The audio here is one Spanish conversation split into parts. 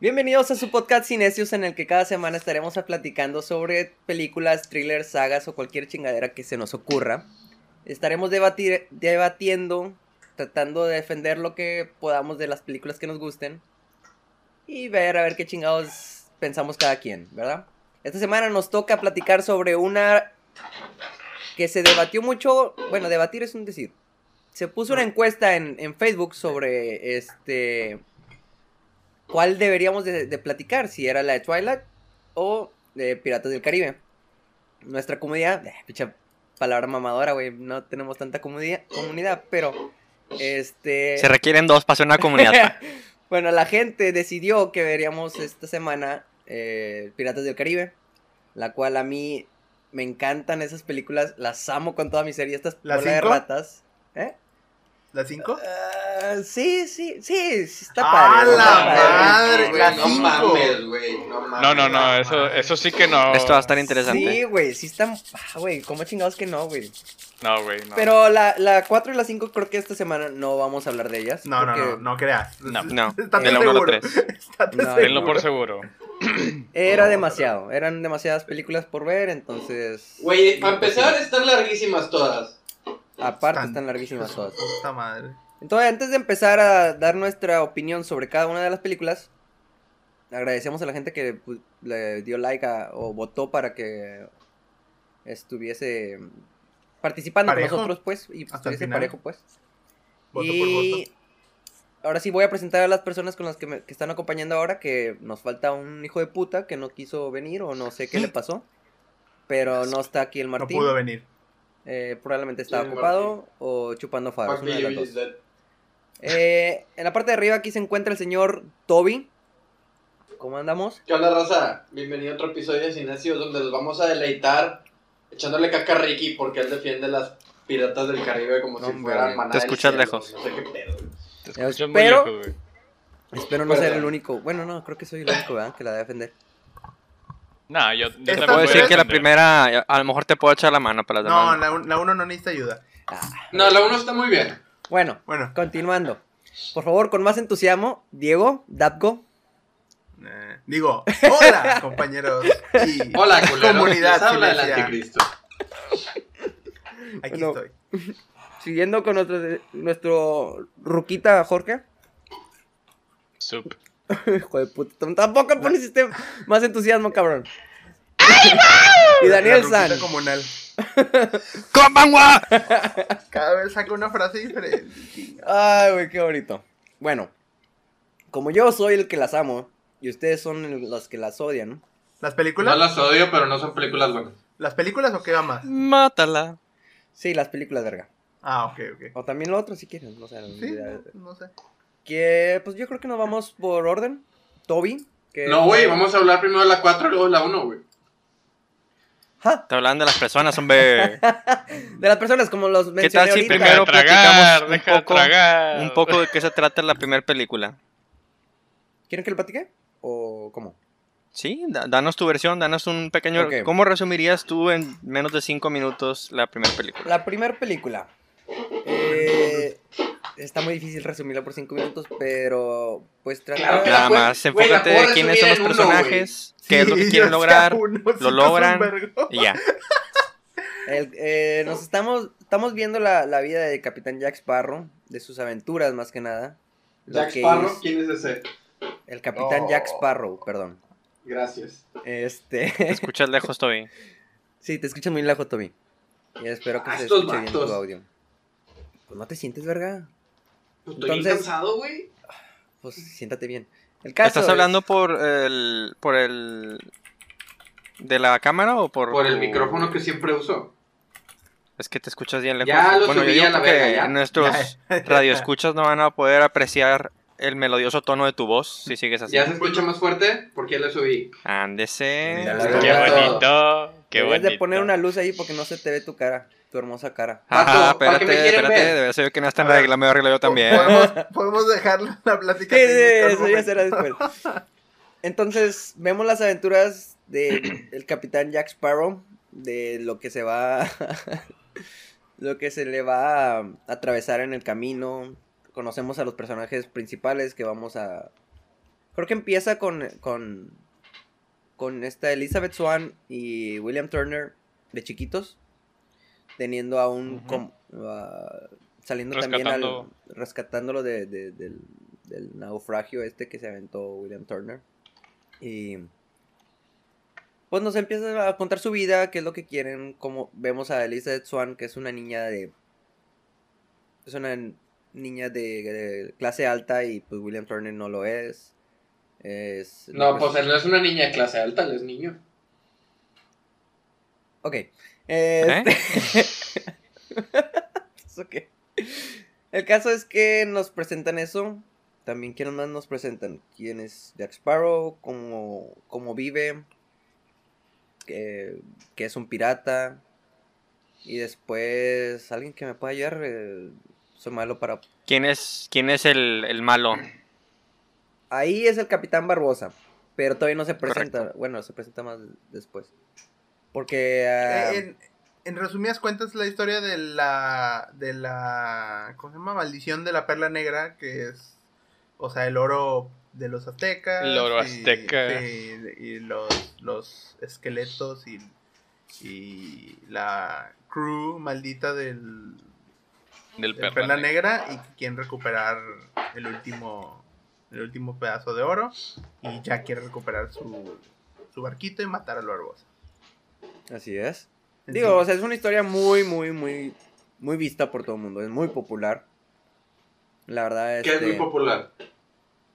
Bienvenidos a su podcast Cinesius en el que cada semana estaremos platicando sobre películas, thrillers, sagas o cualquier chingadera que se nos ocurra. Estaremos debatir, debatiendo, tratando de defender lo que podamos de las películas que nos gusten y ver a ver qué chingados pensamos cada quien, ¿verdad? Esta semana nos toca platicar sobre una que se debatió mucho, bueno, debatir es un decir. Se puso una encuesta en, en Facebook sobre este cuál deberíamos de, de platicar, si era la de Twilight o de Piratas del Caribe. Nuestra comunidad, eh, picha palabra mamadora, güey, no tenemos tanta comunidad, comunidad, pero este... Se requieren dos para hacer una comunidad. bueno, la gente decidió que veríamos esta semana eh, Piratas del Caribe, la cual a mí me encantan esas películas, las amo con toda mi serie, estas ¿La bola de ratas. ¿Eh? ¿La 5? Ah, sí, sí, sí, sí está ¡A padre. la está padre. madre! Güey, la no cinco. mames, güey. No mames. No, no, no, eso, eso sí que no. Esto va a estar interesante. Sí, güey, sí están. Ah, güey, ¿cómo chingados que no, güey? No, güey, no. Pero la, la 4 y la 5 creo que esta semana no vamos a hablar de ellas. No, no, porque no, no creas. No, no. Estate De la uno a la seguro. tres. Estate No, seguro. Tenlo por seguro. Era demasiado. Eran demasiadas películas por ver, entonces. Güey, para empezar, están larguísimas todas. Aparte, Están- larguísimas todas. Puta madre. Entonces, antes de empezar a dar nuestra opinión sobre cada una de las películas, agradecemos a la gente que pues, le dio like a- o votó para que estuviese participando Parejo. con nosotros, pues, y Hasta estuviese parejo, pues. Voto por y voto. ahora sí voy a presentar a las personas con las que me que están acompañando ahora, que nos falta un hijo de puta que no quiso venir o no sé qué le pasó, pero no está aquí el No Martín. pudo venir. Eh, probablemente estaba ¿Quién es ocupado o chupando faros. Una de las dos. Eh, en la parte de arriba aquí se encuentra el señor Toby. ¿Cómo andamos? ¿Qué onda, raza? Bienvenido a otro episodio de Cinesios donde los vamos a deleitar echándole caca a Ricky porque él defiende las piratas del Caribe como No, si hombre, fueran maná te escuchas cielo, lejos. No sé qué pedo. Te Espero- escuchas muy lejos, güey. Espero no ser el único. Bueno, no, creo que soy el único, ¿verdad? Que la debe defender. No, yo, yo puede Puedo voy a decir que la primera, a lo mejor te puedo echar la mano para las No, la, un- la uno no necesita ayuda. No, la uno está muy bien. Bueno, Bueno, continuando. Por favor, con más entusiasmo, Diego, Dapgo. eh, digo, hola, compañeros. Y Hola, culeros. Comunidad habla el cinesia. anticristo. Aquí Bueno. estoy. Siguiendo con nuestro, nuestro ruquita Jorge. Sup. Hijo de puta, tampoco pones este más entusiasmo, cabrón. y Daniel San. comunal. ¡Konbanwa! Cada vez saca una frase diferente. Ay, güey, qué bonito. Bueno, como yo soy el que las amo y ustedes son los que las odian, ¿Las películas? No las odio, pero no son películas buenas. ¿Las películas o qué va más? Mátala. sí, las películas, verga. Ah, ok, ok. O también lo otro si quieren, no sé. Sí, no, no sé. Que, pues yo creo que nos vamos por orden. Toby. Que No, güey, vamos a hablar primero de la 4 y luego de la 1, güey. Ja, Te hablan de las personas, hombre. De las personas como los ¿Qué mencioné tal si ahorita. primero Deja de tragar, un deja de poco, tragar. un poco de qué se trata la primera película? ¿Quieren que le platique? ¿O cómo? Sí, da- danos tu versión, danos un pequeño... ¿Cómo resumirías tú en menos de cinco minutos la primera película? La primera película. Eh, está muy difícil resumirla por cinco minutos, pero pues trata Claro que Nada más, enfócate de quiénes son los uno, personajes, qué es lo que quieren lograr, uno lo logran y ya. El- eh, nos estamos, estamos viendo la, la vida de Capitán Jack Sparrow, de sus aventuras más que nada. Jack que Sparrow, ¿quién es ese? el Capitán Oh. Jack Sparrow, perdón. Gracias. Este, Te escuchas lejos, Toby. sí, te escuchas muy lejos, Toby. Y espero que Ah, se escuche bien tu audio. Pues no te sientes, verga. Pues Estoy bien Entonces- cansado, güey. Pues siéntate bien. El caso ¿Estás es- hablando por el... por el... de la cámara o por... Por el tu- micrófono que siempre uso. Es que te escuchas bien lejos. Ya lo bueno, yo subí digo a la porque verga, ya. nuestros radioescuchas no van a poder apreciar el melodioso tono de tu voz si sigues así. ¿Ya se escucha más fuerte? ¿Por qué le subí? Ándese. Ya Qué bonito. Qué Debes bonito. de poner una luz ahí porque no se te ve tu cara, tu hermosa cara. Ajá, Pato, ¿para qué me espérate, espérate. ver? Debe ser que no está en regla, me arreglo yo también. Podemos, podemos dejar la plática. Sí, sí, eso ya será después. Entonces, vemos las aventuras de el capitán Jack Sparrow, de lo que se va, lo que se le va a atravesar en el camino. Conocemos a los personajes principales que vamos a, Creo que empieza con, con, con esta Elizabeth Swan y William Turner de chiquitos, teniendo a un... Com- a- saliendo también al... Rescatándolo de, de- del, del naufragio este que se aventó William Turner. Y... Pues nos empieza a contar su vida, qué es lo que quieren, como vemos a Elizabeth Swan, que es una niña de... Es una niña de, de clase alta y pues William Turner no lo es. Es... No, pues él no es una niña de clase alta, él es niño. Ok. Este- ¿Eso qué? El caso es que nos presentan eso. También, ¿quiénes más nos presentan? ¿Quién es Jack Sparrow? ¿Cómo, cómo vive? Que, que es un pirata. Y después, alguien que me pueda ayudar. eh, soy malo para. ¿Quién es, quién es el, el malo? Ahí es el Capitán Barbosa. Pero todavía no se presenta. Correcto. Bueno, se presenta más después. Porque. ah, Eh, en, en resumidas cuentas, la historia de la. de la. ¿Cómo se llama? Maldición de la perla negra, que es. O sea, el oro de los aztecas. El oro y- azteca. y los, los esqueletos y. y la crew maldita del. Del de perla perla negra. negra y que quieren recuperar el último. El último pedazo de oro. Y ya quiere recuperar su. su barquito y matar al Barbosa. así es. Digo, o sea, es una historia muy, muy, muy, muy vista por todo el mundo. Es muy popular. La verdad, Que es muy este, popular.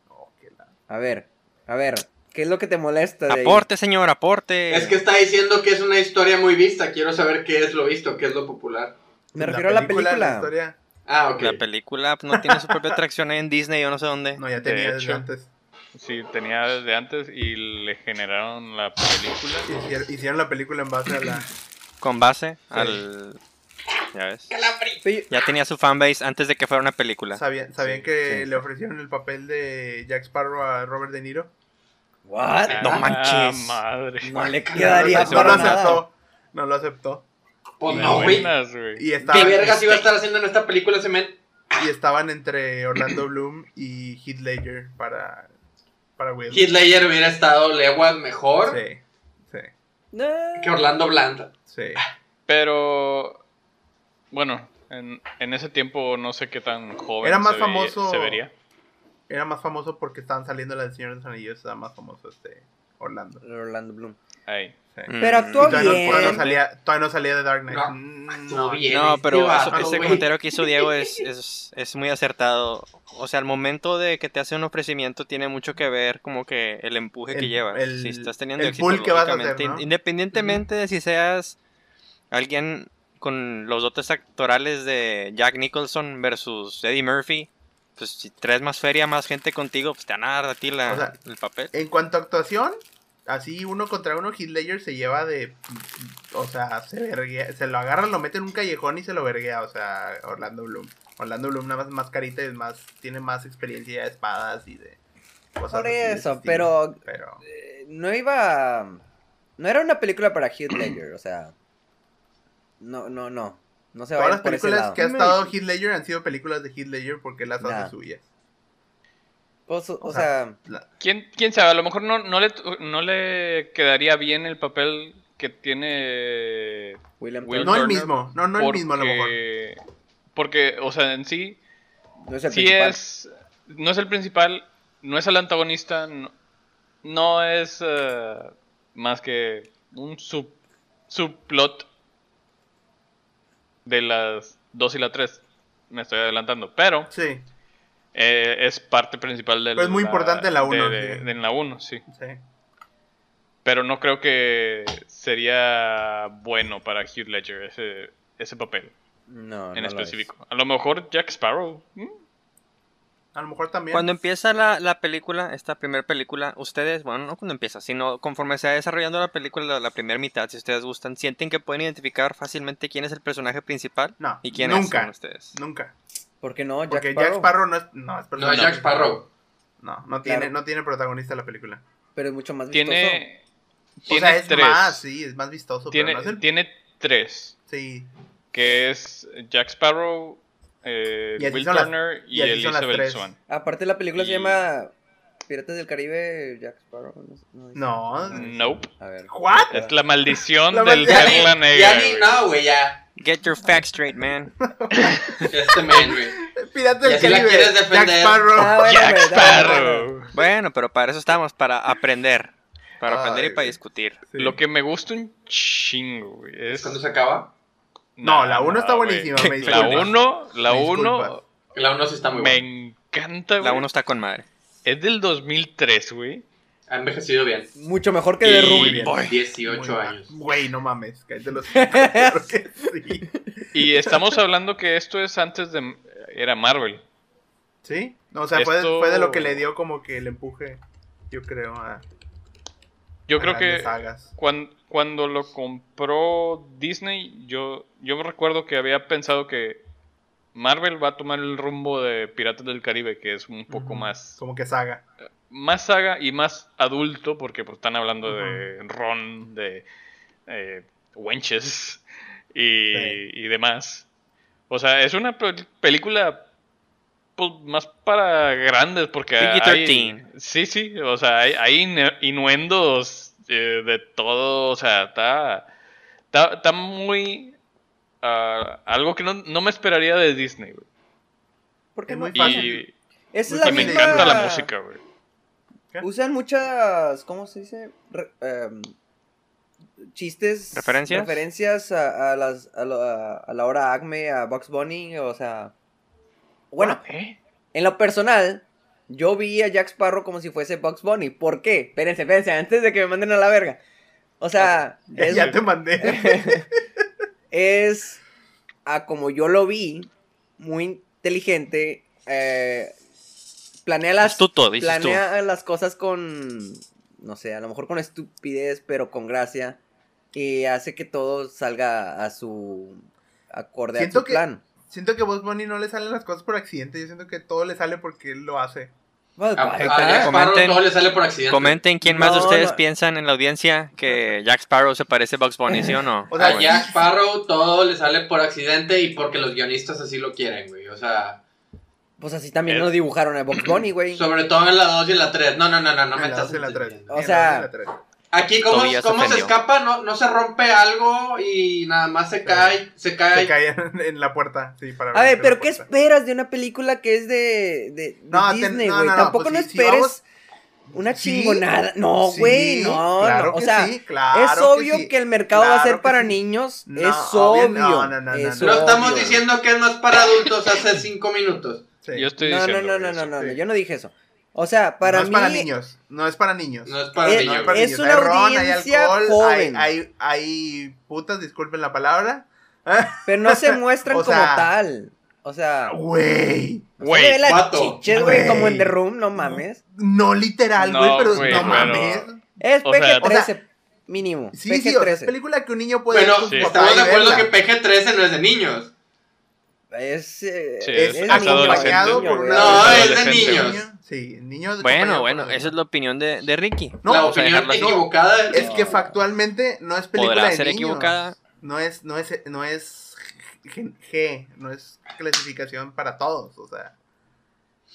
Oh, qué la- a ver, a ver, ¿qué es lo que te molesta de ahí? Aporte, señor, aporte. Es que está diciendo que es una historia muy vista. Quiero saber qué es lo visto, qué es lo popular. Me refiero a la la película. historia, Ah, ok. La película pues, no tiene su propia atracción en Disney, yo no sé dónde. no, ya De tenía desde hecho. antes. Sí, tenía desde antes y le generaron la película. Hicieron, hicieron la película en base a la. Con base al... Ya ves. Ya tenía su fanbase antes de que fuera una película. ¿Sabían, sabían que sí. le ofrecieron el papel de Jack Sparrow a Robert De Niro? ¿What? No Ah, manches. madre. No le quedaría no, para lo nada. aceptó. No lo aceptó. Pues no, güey. ¿Qué vergas iba a estar haciendo en esta película ese men? y estaban entre Orlando Bloom y Heath Ledger para, para Will. Heath Ledger hubiera estado leguas mejor Sí, sí, No. que Orlando Bland. sí. Pero, bueno, en, en ese tiempo no sé qué tan joven Era más se, veía- famoso- se vería. Era más famoso porque estaban saliendo las del Señor de los Anillos. Era más famoso este Orlando. Orlando Bloom. Ahí. Sí. Pero actuó todavía, no, todavía no salía, todavía no salía de Dark Knight. No, Mm, No, bien. No, pero eso- ese comentario que hizo Diego es, es, es muy acertado. O sea, al momento de que te hace un ofrecimiento tiene mucho que ver como que el empuje que llevas. el- si estás teniendo el éxito, pull que vas a hacer, independientemente de si seas alguien con los dotes actorales de Jack Nicholson versus Eddie Murphy, pues si traes más feria, más gente contigo, pues te van a dar a ti la- O sea, el papel. En cuanto a actuación, así uno contra uno, Heath Ledger se lleva de. O sea, se, verguea- se lo agarra, lo mete en un callejón y se lo verguea. O sea, Orlando Bloom. Orlando Bloom nada más más carita y es más, tiene más experiencia de espadas y de cosas Por eso, pero Pero. eh, no iba. No era una película para Heath Ledger, o sea. No, no, no. No se Todas vayan las por ese películas lado. que ha estado Heath Ledger han sido películas de Heath Ledger porque las Nah. hace suyas. Pues, o, o sea, ¿Quién, quién sabe? A lo mejor no, no, le, no le quedaría bien el papel que tiene William Will Turner no el mismo, no, no el mismo a lo mejor. porque- Porque, o sea, en sí, no es el sí principal. es. No es el principal, no es el antagonista, no, no es eh, más que un sub, subplot de las 2 y la 3. Me estoy adelantando, pero Sí, eh, es parte principal del. Pero es muy importante en la uno, de- de- sí. de- en la 1, sí. sí. Pero no creo que sería bueno para Hugh Ledger ese, ese papel No, en no lo es. específico. A lo mejor Jack Sparrow. ¿mm? A lo mejor también. Cuando empieza la, la película, esta primera película, ustedes, bueno, no cuando empieza, sino conforme se va desarrollando la película, la, la primera mitad, si ustedes gustan, sienten que pueden identificar fácilmente quién es el personaje principal No, y quién nunca, son ustedes. nunca. ¿Por qué no? Jack Porque Sparrow. Jack Sparrow no es, no es No. Jack Sparrow. No, no tiene, Claro. no tiene protagonista la película. Pero es mucho más vistoso. Tiene. O Tiene sea, es tres. más, sí, es más vistoso. tiene, pero no es el- tiene tres. Sí, Que es Jack Sparrow, eh, Y Will son las- Turner y, Elizabeth. Swan. Aparte la película se llama Piratas del Caribe, Jack Sparrow. No. Nope. A ver. ¿What? Es la maldición La del maldición. Perla Negra. ya ni, no, güey, ya. Get your facts straight, man. Este man, güey. Pirata del la Caribe. quieres Jack defender. Sparrow. Ah, bueno, Jack. Sparrow. Bueno, pero para eso estamos, para aprender. Para aprender y para discutir. Sí. Lo que me gusta un chingo, güey. Es... ¿Cuándo se acaba? No, la uno está güey. buenísima, me La disculpas. 1, la Me 1 disculpas. La 1 sí está muy me buena. encanta, La güey. 1 está con madre. Es del 2003, güey. Ha envejecido bien. Mucho mejor que de Y- Room. bien. Boy. 18 Muy años. Güey, no mames. Cállate los. Claro que sí. Y estamos hablando que esto es antes de... Era Marvel. ¿Sí? No, o sea, fue, Esto- fue de lo que le dio como que el empuje, yo creo, a, Yo a creo que sagas. cuando, cuando lo compró Disney, yo, yo me recuerdo que había pensado que Marvel va a tomar el rumbo de Piratas del Caribe, que es un poco más, Como que saga. Más saga y más adulto, porque pues, están hablando de Ron, de eh, wenches y, Sí. y demás. O sea, es una pel- película pues, más para grandes, porque hay... PG-13. Sí, sí, o sea, hay, hay inu- innuendos eh, de todo, o sea, está, está, está muy... ah, algo que no, no me esperaría de Disney, güey. ¿Por qué Es muy fácil. Y, Esa es muy la y me encanta la música, güey. Usan muchas, ¿cómo se dice? Re- em, chistes. ¿Referencias? Referencias a, a las, a, la, a la hora Acme, a Bugs Bunny, o sea. Bueno, ¿Eh? en lo personal, yo vi a Jack Sparrow como si fuese Bugs Bunny. ¿Por qué? Espérense, espérense, antes de que me manden a la verga. O sea, Ya, es, ya te mandé. es a como yo lo vi, muy inteligente. eh, planea las, Astuto, dices tú. planea las cosas con, no sé, a lo mejor con estupidez, pero con gracia. Y hace que todo salga a su acorde Siento a su que- plan. siento que a Bugs Bunny no le salen las cosas por accidente. Yo siento que todo le sale porque él lo hace. Pues, A, a está. Jack Sparrow Comenten- todo le sale por accidente. Comenten quién más de No, ustedes no. piensan en la audiencia que Jack Sparrow se parece a Bugs Bunny, ¿sí o no? O sea, A Bueno. Jack Sparrow todo le sale por accidente y porque los guionistas así lo quieren, güey. O sea, Pues así también nos dibujaron a Bugs Bunny, güey. sobre todo en la 2 y en la 3. No, no, no, no, no En me la estás y la tres. entendiendo. O En la sea-. Aquí, ¿cómo, cómo se escapa? No, no se rompe algo y nada más se cae. Se cae. Se caían en la puerta. Sí, para A ver, pero ¿qué esperas de una película que es de, de, de No, te- Disney, no, güey? no, no, Tampoco pues no si- si esperes vamos- una Sí, chingonada. No, sí, güey, no, claro no. O sea, sí, claro es obvio sí. que, el mercado va a ser para sí. niños. No, es obvio- obvio. no, no, no, es no, No no. estamos obvio. diciendo que no es para adultos hace 5 minutos. Sí. Yo estoy No, no, diciendo no, no, eso. no, no, no, sí. yo no dije eso. O sea, para no mí. es para niños. No es para niños. No es para Eh, No niños. es para es niños. una hay ron, hay audiencia alcohol, joven. Hay, hay, hay putas, disculpen la palabra. Pero no se muestran O como tal. O sea, Güey. Güey, se ve las chiches, güey, como en The Room, no mames. No literal, No, güey, pero no pero- mames. Es O sea, PG-13, mínimo. Sí, sí, o sea, es PG-13. película que un niño puede Bueno, ver con su sí. papá estamos de acuerdo que PG-13 no es de niños. Es, eh, Sí, es, es niño, acompañado por una No, es de niños. niño. Sí, niño Bueno, bueno, esa es la opinión de, de Ricky. No, la opinión equivocada Es que factualmente no es película Podrá de ser niños. equivocada. No es, no es, no es G, G, no es clasificación para todos, o sea.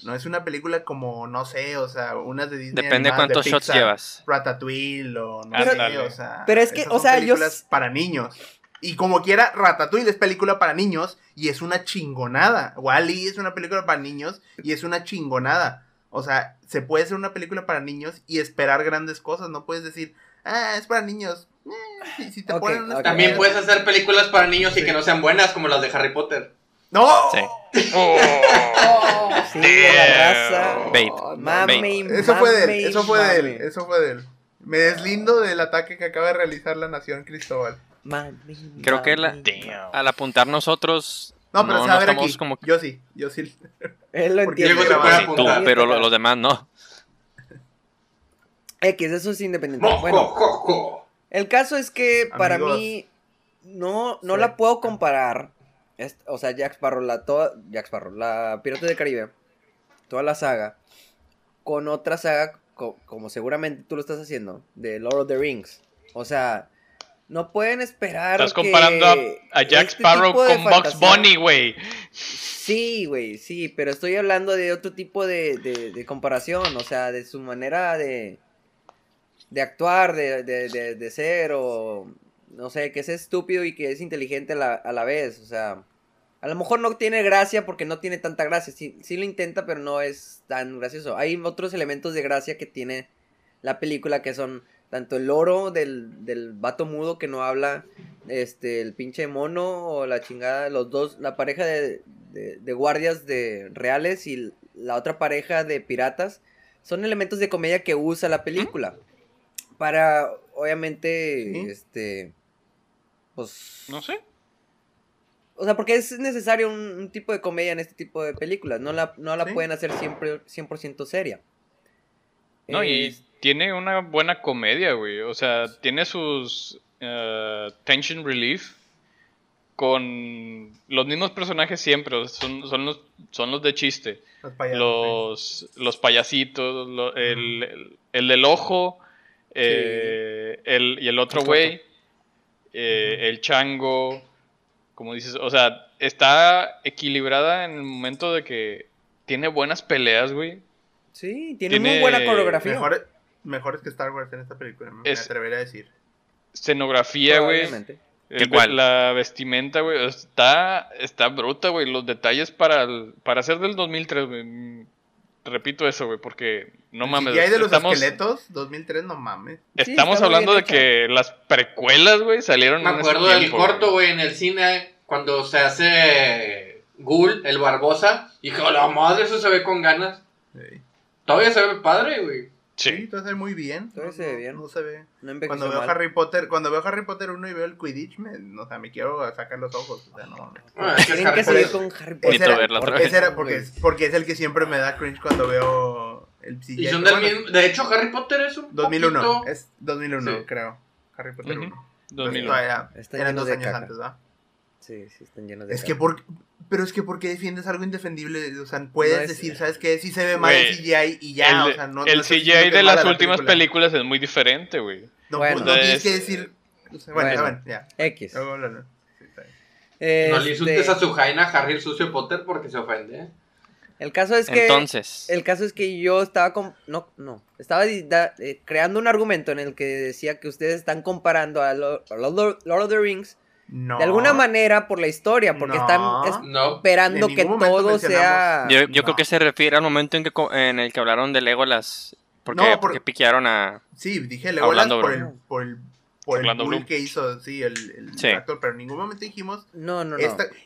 No es una película como, no sé, o sea, unas de Disney. Depende animadas de cuántos shots Pixar, llevas. Ratatouille o no Ándale. sé, o sea. Pero es que, o sea, yo para niños. Y como quiera, Ratatouille es película para niños y es una chingonada. Wally es una película para niños y es una chingonada. O sea, se puede hacer una película para niños y esperar grandes cosas. No puedes decir, ah, es para niños. Eh, si, si te Ok, ponen unas ok. También puedes hacer películas para niños y Sí. que no sean buenas como las de Harry Potter. ¡No! Sí. Oh. Sí, de la Damn. raza. Bait. Mame, Bait. Eso fue de él, eso fue de él, eso fue de él. Me deslindo del ataque que acaba de realizar la nación Cristóbal. Creo que la-. Al apuntar nosotros. No, pero no, se no va a ver aquí. como Yo sí, yo sí. Él lo entiende. Sí, tú, pero lo- los demás no. X, eso es independiente. Mo, Bueno, jo, jo, jo. el caso es que para Amigos. mí no, no Sí. la puedo comparar. Es- o sea, Jack Sparrow, la toda. Jack Sparrow, la Pirata del Caribe, toda la saga, con otra saga, co- como seguramente tú lo estás haciendo, de Lord of the Rings. O sea, no pueden esperar. Estás que comparando a, a Jack este Sparrow con Bugs fantasía- Bunny, güey. Sí, güey, sí, pero estoy hablando de otro tipo de, de, de comparación, o sea, de su manera de, de actuar, de, de ser, o no sé, que es estúpido y que es inteligente a la, a la vez, o sea, a lo mejor no tiene gracia porque no tiene tanta gracia, sí, sí lo intenta, pero no es tan gracioso. Hay otros elementos de gracia que tiene la película que son tanto el loro del, del vato mudo que no habla, este, el pinche mono o la chingada, los dos, la pareja de, de, de guardias de reales y la otra pareja de piratas, son elementos de comedia que usa la película. Para, obviamente, Sí. este, pues... No sé. O sea, porque es necesario un, un tipo de comedia en este tipo de películas. No la, no la Sí. pueden hacer siempre 100% seria. No, y Es- tiene una buena comedia, güey. O sea, tiene sus eh, tension relief con los mismos personajes siempre. Son, son, los, son los de chiste. Los payasos. Los, los payasitos, lo- el, el, el del ojo, eh, el, y el otro güey, eh, el chango, como dices, o sea, está equilibrada en el momento de que tiene buenas peleas, güey. Sí, tiene, tiene muy buena coreografía. Mejores, mejores que me Wars en esta película, me Es- atrevería a decir. Escenografía, güey. Igual. La vestimenta, güey, está, está bruta, güey. Los detalles para, el- para ser del 2003, güey. mm, Repito eso, güey, porque no mames. Y hay de los estamos, esqueletos, 2003, no mames. Estamos hablando de que las precuelas, güey, salieron Me en ese acuerdo del tiempo, corto, güey, en el cine, cuando se hace Ghoul, el Barbosa. Y dije, "A la madre, eso se ve con ganas. Sí. Todavía se ve padre, güey. Sí, Sí. todo se ve muy bien. Todavía no, se ve no- bien. No se ve. No Cuando veo mal. Harry Potter, cuando veo Harry Potter 1 y veo el Quidditch, me, o sea, me quiero sacar los ojos. O sea, no mames. Ah, es que es Harry Potter. con Harry Potter. Ese era, otra ese vez. era porque, es, porque es el que siempre me da cringe cuando veo el CGI. Y son del Bueno, mismo. De hecho, Harry Potter es un 2001, poquito- es 2001, Sí. creo. Harry Potter Ujú. 1. 2001. Todavía Están eran llenos dos de años caca. antes, ¿verdad? Sí, sí, están llenos de Es que por, pero es que ¿por qué defiendes algo indefendible? O sea, puedes No es- decir, ¿sabes qué? Sí se ve mal el CGI y ya, el o sea, no el no CGI de las la últimas película. películas es muy diferente, güey. No, Bueno. pues, no tienes Es- que decir... o sea, bueno, ya, Bueno. bueno, ya. X. Luego hablamos. Sí. Este, No le insultes a su Jaina Harry el sucio Potter porque se ofende. ¿eh? El caso es que... Entonces, El caso es que yo estaba con... No, no. Estaba da- eh, creando un argumento en el que decía que ustedes están comparando a Lo- a Lord, Lord of the Rings No. de alguna manera por la historia, porque No. están esperando que todo sea... yo, yo no. creo que se refiere al momento en, que, co- en el que hablaron de Legolas. Porque, No, por- porque piquearon a... Sí, dije Legolas por el, por el, por el bull que hizo, sí, el, el Sí. actor, pero en ningún momento dijimos No, no, no.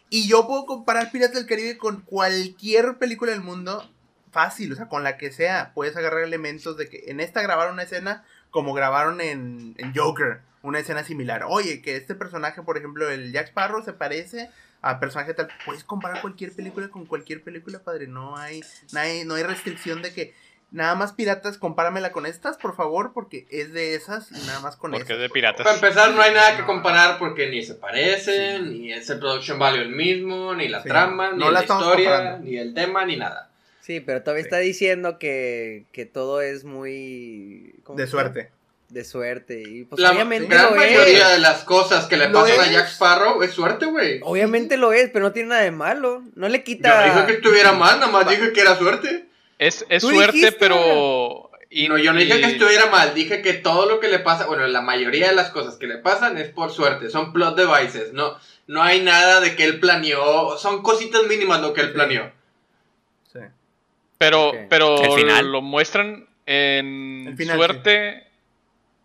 Y yo puedo comparar Piratas del Caribe con cualquier película del mundo fácil, o sea, con la que sea. Puedes agarrar elementos de que en esta grabaron una escena como grabaron en, en Joker, una escena similar. Oye, que este personaje, por ejemplo, el Jack Sparrow se parece a personaje tal. Puedes comparar cualquier película con cualquier película, padre. No hay, no hay, no hay restricción de que nada más piratas, compáramela con estas, por favor, porque es de esas y nada más con Porque esas. es de piratas. Para empezar, no hay nada que comparar porque ni se parecen, ni es el production value el mismo, ni la Sí. trama, ni No la la, estamos historia, comparando. ni el tema, ni nada. Sí, pero todavía Sí. está diciendo que, que todo es muy... ¿cómo De suerte. De suerte. Y pues La obviamente gran lo mayoría es. de las cosas que le Lo pasan a. Jack Sparrow es suerte, güey. Obviamente lo es, pero no tiene nada de malo. No le Yo quita... no dije que estuviera mal, nada más dije que era suerte. Es, es suerte, dijiste, pero... Y no, yo no dije y- que estuviera mal, dije que todo lo que le pasa, bueno, la mayoría de las cosas que le pasan es por suerte, son plot devices, no, no hay nada de que él planeó, son cositas mínimas lo que él Sí. planeó. Pero, pero El final. lo muestran en final, suerte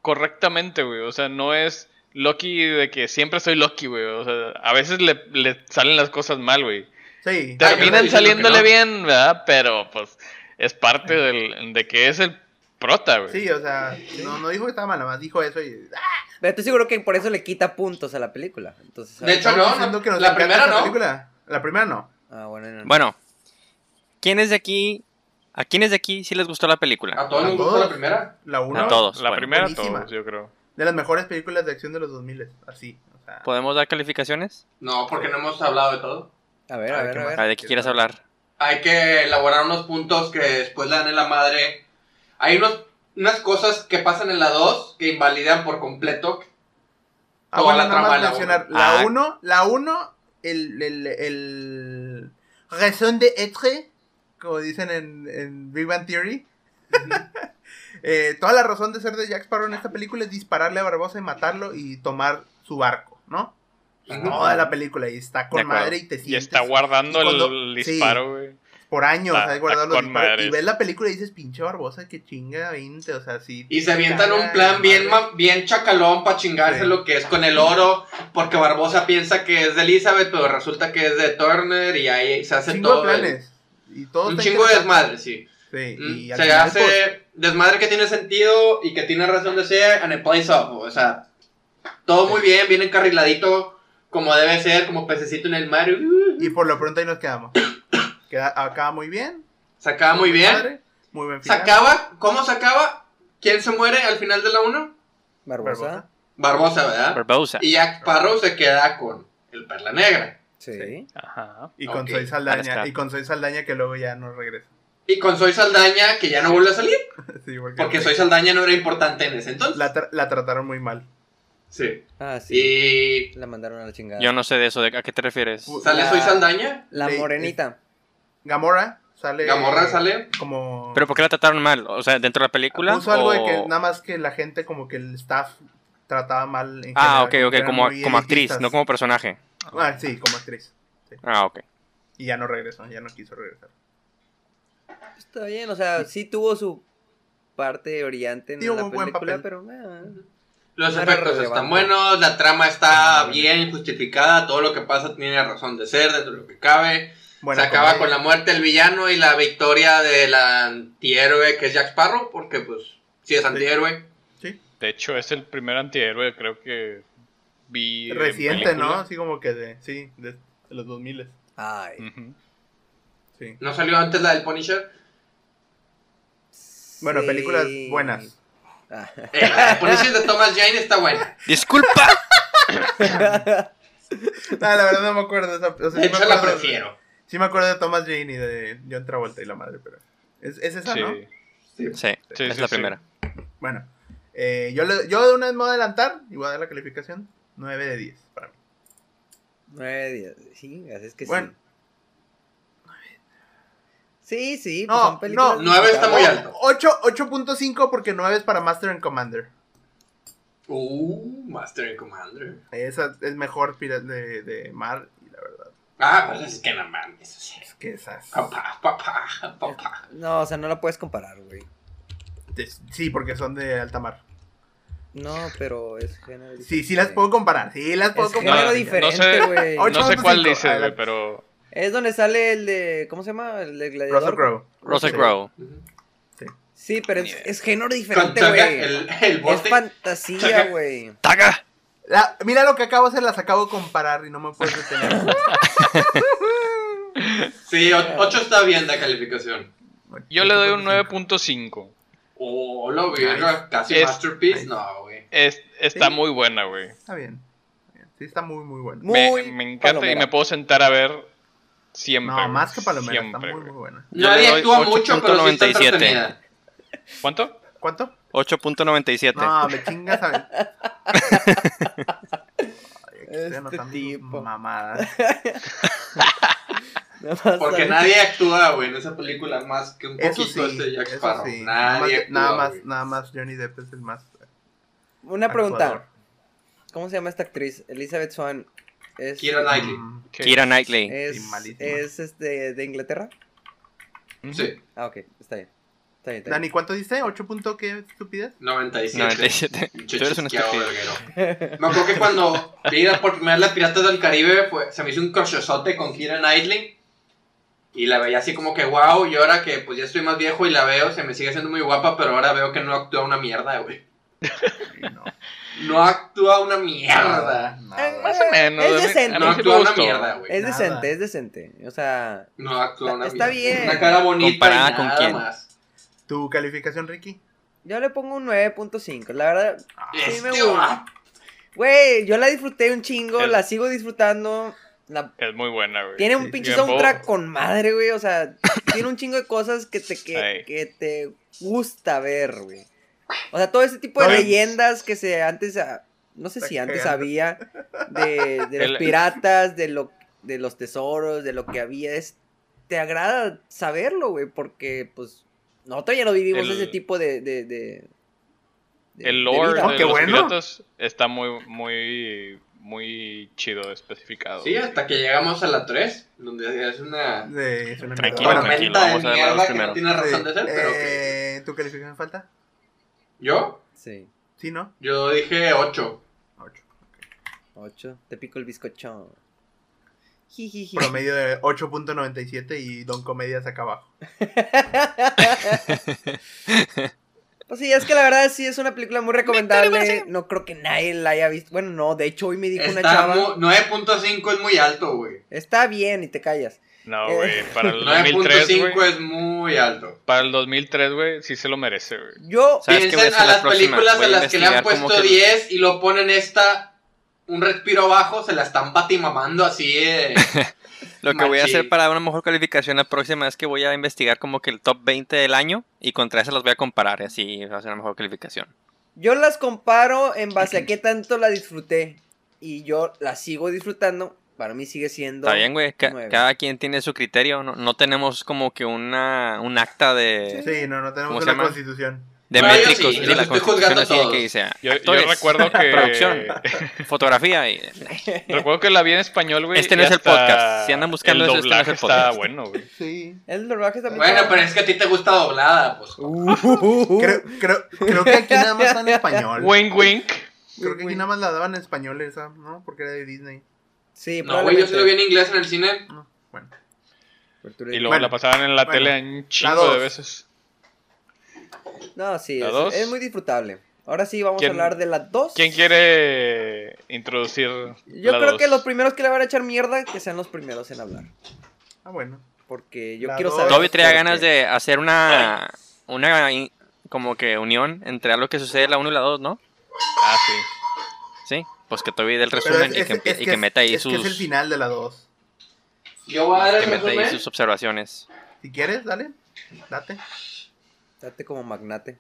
correctamente, güey. O sea, no es Loki de que siempre soy Loki, güey. O sea, a veces le, le salen las cosas mal, güey. Sí. No Terminan saliéndole no. bien, ¿verdad? Pero, pues, es parte del, de que es el prota, güey. Sí, o sea, no, no dijo que estaba mal, nada más dijo eso y... ¡ah! Pero estoy seguro que por eso le quita puntos a la película. Entonces, De hecho, no, no, que nos la primera no. película. La primera no. Ah, bueno, no, no. Bueno, ¿quiénes de aquí... ¿A quiénes de aquí sí les gustó la película? A todos A les gustó todos. la primera. La uno. A todos. La bueno. primera, buenísima. todos, yo creo. De las mejores películas de acción de los 2000. Así. O sea, ¿Podemos dar calificaciones? No, porque no hemos hablado de todo. A ver, A a ver, ver, ¿qué a ver. A ver, ¿de qué quieres hablar? Hay que elaborar unos puntos que después le dan en la madre. Hay unos, unas cosas que pasan en la 2 que invalidan por completo. Ah, Toda bueno, la nada trama de la mencionar. uno. La Ah. 1, la 1, el, el, el... raison de être, como dicen en, en Big Bang Theory. Eh, toda la razón de ser de Jack Sparrow en esta película es dispararle a Barbosa y matarlo y tomar su barco, ¿no? Toda la película y está con madre y te Y sientes está guardando y cuando- el disparo, güey. por años, Está- has guardado los disparos. Y ves la película y dices, pinche Barbosa, que chinga 20, o sea, sí. Y se avientan un plan bien, bien chacalón para chingarse Sí. lo que es con el oro, porque Barbosa piensa que es de Elizabeth, pero resulta que es de Turner y ahí se hace chingo todo. de el- planes. Y todo un chingo de desmadre, sí. Sí, Mm, y al se final, hace pues, desmadre que tiene sentido y que tiene razón de ser, and it plays up, o sea, todo muy bien, bien encarriladito, como debe ser, como pececito en el mar. uh, y por lo pronto ahí nos quedamos. Queda, acaba muy bien. Se acaba muy bien. padre, muy buen Se final. acaba, ¿cómo se acaba? ¿Quién se muere al final de la 1? Barbosa. Barbosa. Barbosa, ¿verdad? Barbosa. Y Jack Sparrow se queda con el Perla Negra. Sí. Ajá. Y con Soy Saldaña. Y con Soy Saldaña que luego ya no regresa. Y con Soy Saldaña, que ya no vuelve a salir, Sí, porque porque Soy Saldaña no era importante en ese entonces. la, tra- la trataron muy mal. Sí. Ah, sí. Y La mandaron a la chingada. Yo no sé de eso, ¿de ¿a qué te refieres? Sale La- Soy Saldaña, La morenita. Gamora sale. Gamorra sale. Como. ¿Pero por qué la trataron mal? O sea, ¿dentro de la película? Puso algo de o- que nada más que la gente, como que el staff trataba mal. En Ah, general, ok, ok, como, como actriz, no como personaje. Ah, sí, como actriz. Ah, ok. Y ya no regresó, ya no quiso regresar. Está bien, o sea, sí tuvo su parte brillante en Sí, hubo la un buen película, papel. pero eh, Los No efectos están buenos, la trama está bien justificada, todo lo que pasa tiene razón de ser dentro de lo que cabe. Se acaba con la muerte del villano y la victoria del antihéroe que es Jack Sparrow, porque pues sí es antihéroe. Sí. De hecho, es el primer antihéroe, creo que vi. en Reciente, ¿no? Así como que de. Sí, de, de los 2000. ay. Sí. ¿No salió antes la del Punisher? Bueno, películas buenas. Ah. Eh, la Punisher de Thomas Jane está buena. ¡Disculpa! Ah, la verdad no me acuerdo de esa. o sea, De sí me hecho la acuerdo- prefiero. Sí me acuerdo de Thomas Jane y de John Travolta y la madre, pero. Es, es esa, Sí. ¿no? Sí, Sí, es sí, la sí. primera. Bueno. eh, yo, le- yo de una vez me voy a adelantar y voy a dar la calificación 9 de 10 para mí. Nueve días. Sí, es que Bueno. sí. Sí, sí, pues No, son películas. no. Nueve está muy alto. 8 8.5 porque 9 es para Master and Commander. Uh, Master and Commander. Esa es mejor de, de mar y la verdad. Ah, pues es que no mames. o sea, Es que esas. Papá, papá, papá. No, o sea, no la puedes comparar, güey. de- Sí, porque son de alta mar. No, pero es género Sí, sí las puedo comparar. Sí las puedo Es comparar. género No, diferente, no sé- güey. No sé cuál 8.5, dices, güey, pero. Es donde sale el de. ¿Cómo se llama? El de Gladiador. Russell Crowe. Russell Sí. Crowe. Sí, pero es, es género diferente, güey. el, el Es fantasía, güey. ¡Taga! La- mira lo que acabo de hacer, las acabo de comparar y no me puedes detener. Sí, 8 está bien de calificación. Yo le doy un 9.5. Oh, lo verga, casi Es- masterpiece. No, güey. Es, está Sí. muy buena, güey. Está bien. está bien. Sí, está muy, muy bueno. Muy Me, me encanta y me puedo sentar a ver siempre. No, más que Palomera, está siempre, muy, güey. muy buena. Yo Nadie le actúa mucho, pero sí está 8.97. entretenida. ¿Cuánto? ¿Cuánto? 8.97. No, me chingas a ver. Este tipo. Mamadas. Porque nadie actúa, güey, en esa película más que un Eso poquito sí, este Jack Sparrow. sí. Nada más, nada más, nada más Johnny Depp es el más Una pregunta. ¿Cómo se llama esta actriz? Elizabeth Swan. Es, Keira Knightley. Mm, ¿Qué? Kira Knightley. es, es este, de Inglaterra. Sí, Ah, ok, está bien. Está bien, está bien. Dani, ¿cuánto dice? ¿8 punto qué estupidez? 97. 97. Pinche Tú eres un estúpido. Me acuerdo que cuando vi la- por primera vez las Piratas del Caribe, pues, se me hizo un crochesote con Kira Knightley. Y la veía así como que wow, y ahora que pues ya estoy más viejo y la veo, se me sigue siendo muy guapa, pero ahora veo que no actúa una mierda, güey. No. No actúa una mierda. Nada. Más o menos. Es decente. No actúa una mierda, güey. Es Nada. decente, es decente. O sea, No actúa una Está mierda. bien. Una cara bonita ¿Comparada y con nada quién? más. ¿Tu calificación, Ricky? yo le pongo un 9.5. La verdad, sí me Este gusta. Güey, yo la disfruté un chingo, El- la sigo disfrando. La- Es muy buena, güey. Tiene un Sí, pinche soundtrack con madre, güey. O sea, tiene un chingo de cosas que te, que, que te gusta ver, güey. O sea, todo ese tipo de No, leyendas que se antes, ah, no sé si antes había, de, de los piratas, de, lo, de los tesoros, de lo que había. Es, te agrada saberlo, güey, porque pues nosotros ya no vivimos El- ese tipo de... de, de- de- El de lore. Oh, de qué los bueno. piratas está muy, muy, muy chido especificado. Sí, hasta que llegamos a la 3, donde es una De- es una Tranquilo, mierda. tranquilo, tormenta vamos de a ver los mierda que primero. no tiene razón de ser, Sí, pero que... eh, ¿Tu calificación falta? ¿Yo? Sí, Sí, ¿no? Yo dije 8. Ocho. 8. Te pico el bizcochón. Promedio de 8.97 y Don Comedia saca abajo. Pues sí, es que la verdad sí es una película muy recomendable. No creo que nadie la haya visto. Bueno, no, de hecho hoy me dijo una Está chava. mu- 9.5 es muy alto, güey. Está bien y te callas. No, Eh. güey, para el 2003, 9.5 güey. es muy alto. Para el 2003, güey, sí se lo merece, güey. Yo, ¿Sabes qué voy a Piensen a la las películas a a las que le han puesto que- 10 y lo ponen esta un respiro abajo, se la están batimamando así. eh. Lo que voy a hacer para una mejor calificación la próxima es que voy a investigar como que el top 20 del año y contra eso los voy a comparar y así va a ser una mejor calificación. yo las comparo en base a qué tanto la disfruté. Y yo la sigo disfrutando. Para mí sigue siendo. Está bien, güey. ca- cada quien tiene su criterio. No, no tenemos como que una, un acta de, Sí, no, no tenemos ¿Cómo se una constitución. de Bueno, métricos. sí, los la constitución así de que dice Yo, recuerdo que. producción, fotografía y... recuerdo que la vi en español, güey. Este no es el podcast. Si andan buscando el este no es doblaje el podcast. está bueno, güey. Sí. El doblaje también. bueno, pero es que a ti te gusta doblada, pues. Uh, Creo, creo, creo que aquí nada más está en español. Wink, wink. Creo que aquí nada más la daban en español esa, ¿no? Porque era de Disney. Sí, No, güey, yo se lo vi en inglés en el cine. No, bueno. Y luego Bueno, la pasaban en la bueno, tele un chingo de veces. No, sí, ¿La es, dos? es muy disfrutable. Ahora sí, vamos a ¿Quién- hablar de la 2. ¿Quién quiere introducir Yo la creo dos? que los primeros que le van a echar mierda, que sean los primeros en hablar. Ah, bueno. Porque yo La quiero dos. saber. Toby traía ganas de hacer una, una como que unión entre algo que sucede en la 1 y la 2, ¿no? Ah, sí. Sí, pues que Toby del Pero resumen es, y es- que, empie- es y que que es- meta ahí es que sus es el final de la 2. Yo voy a dar que el meta ahí resumen. sus observaciones. Si quieres, dale. Date. Date como magnate.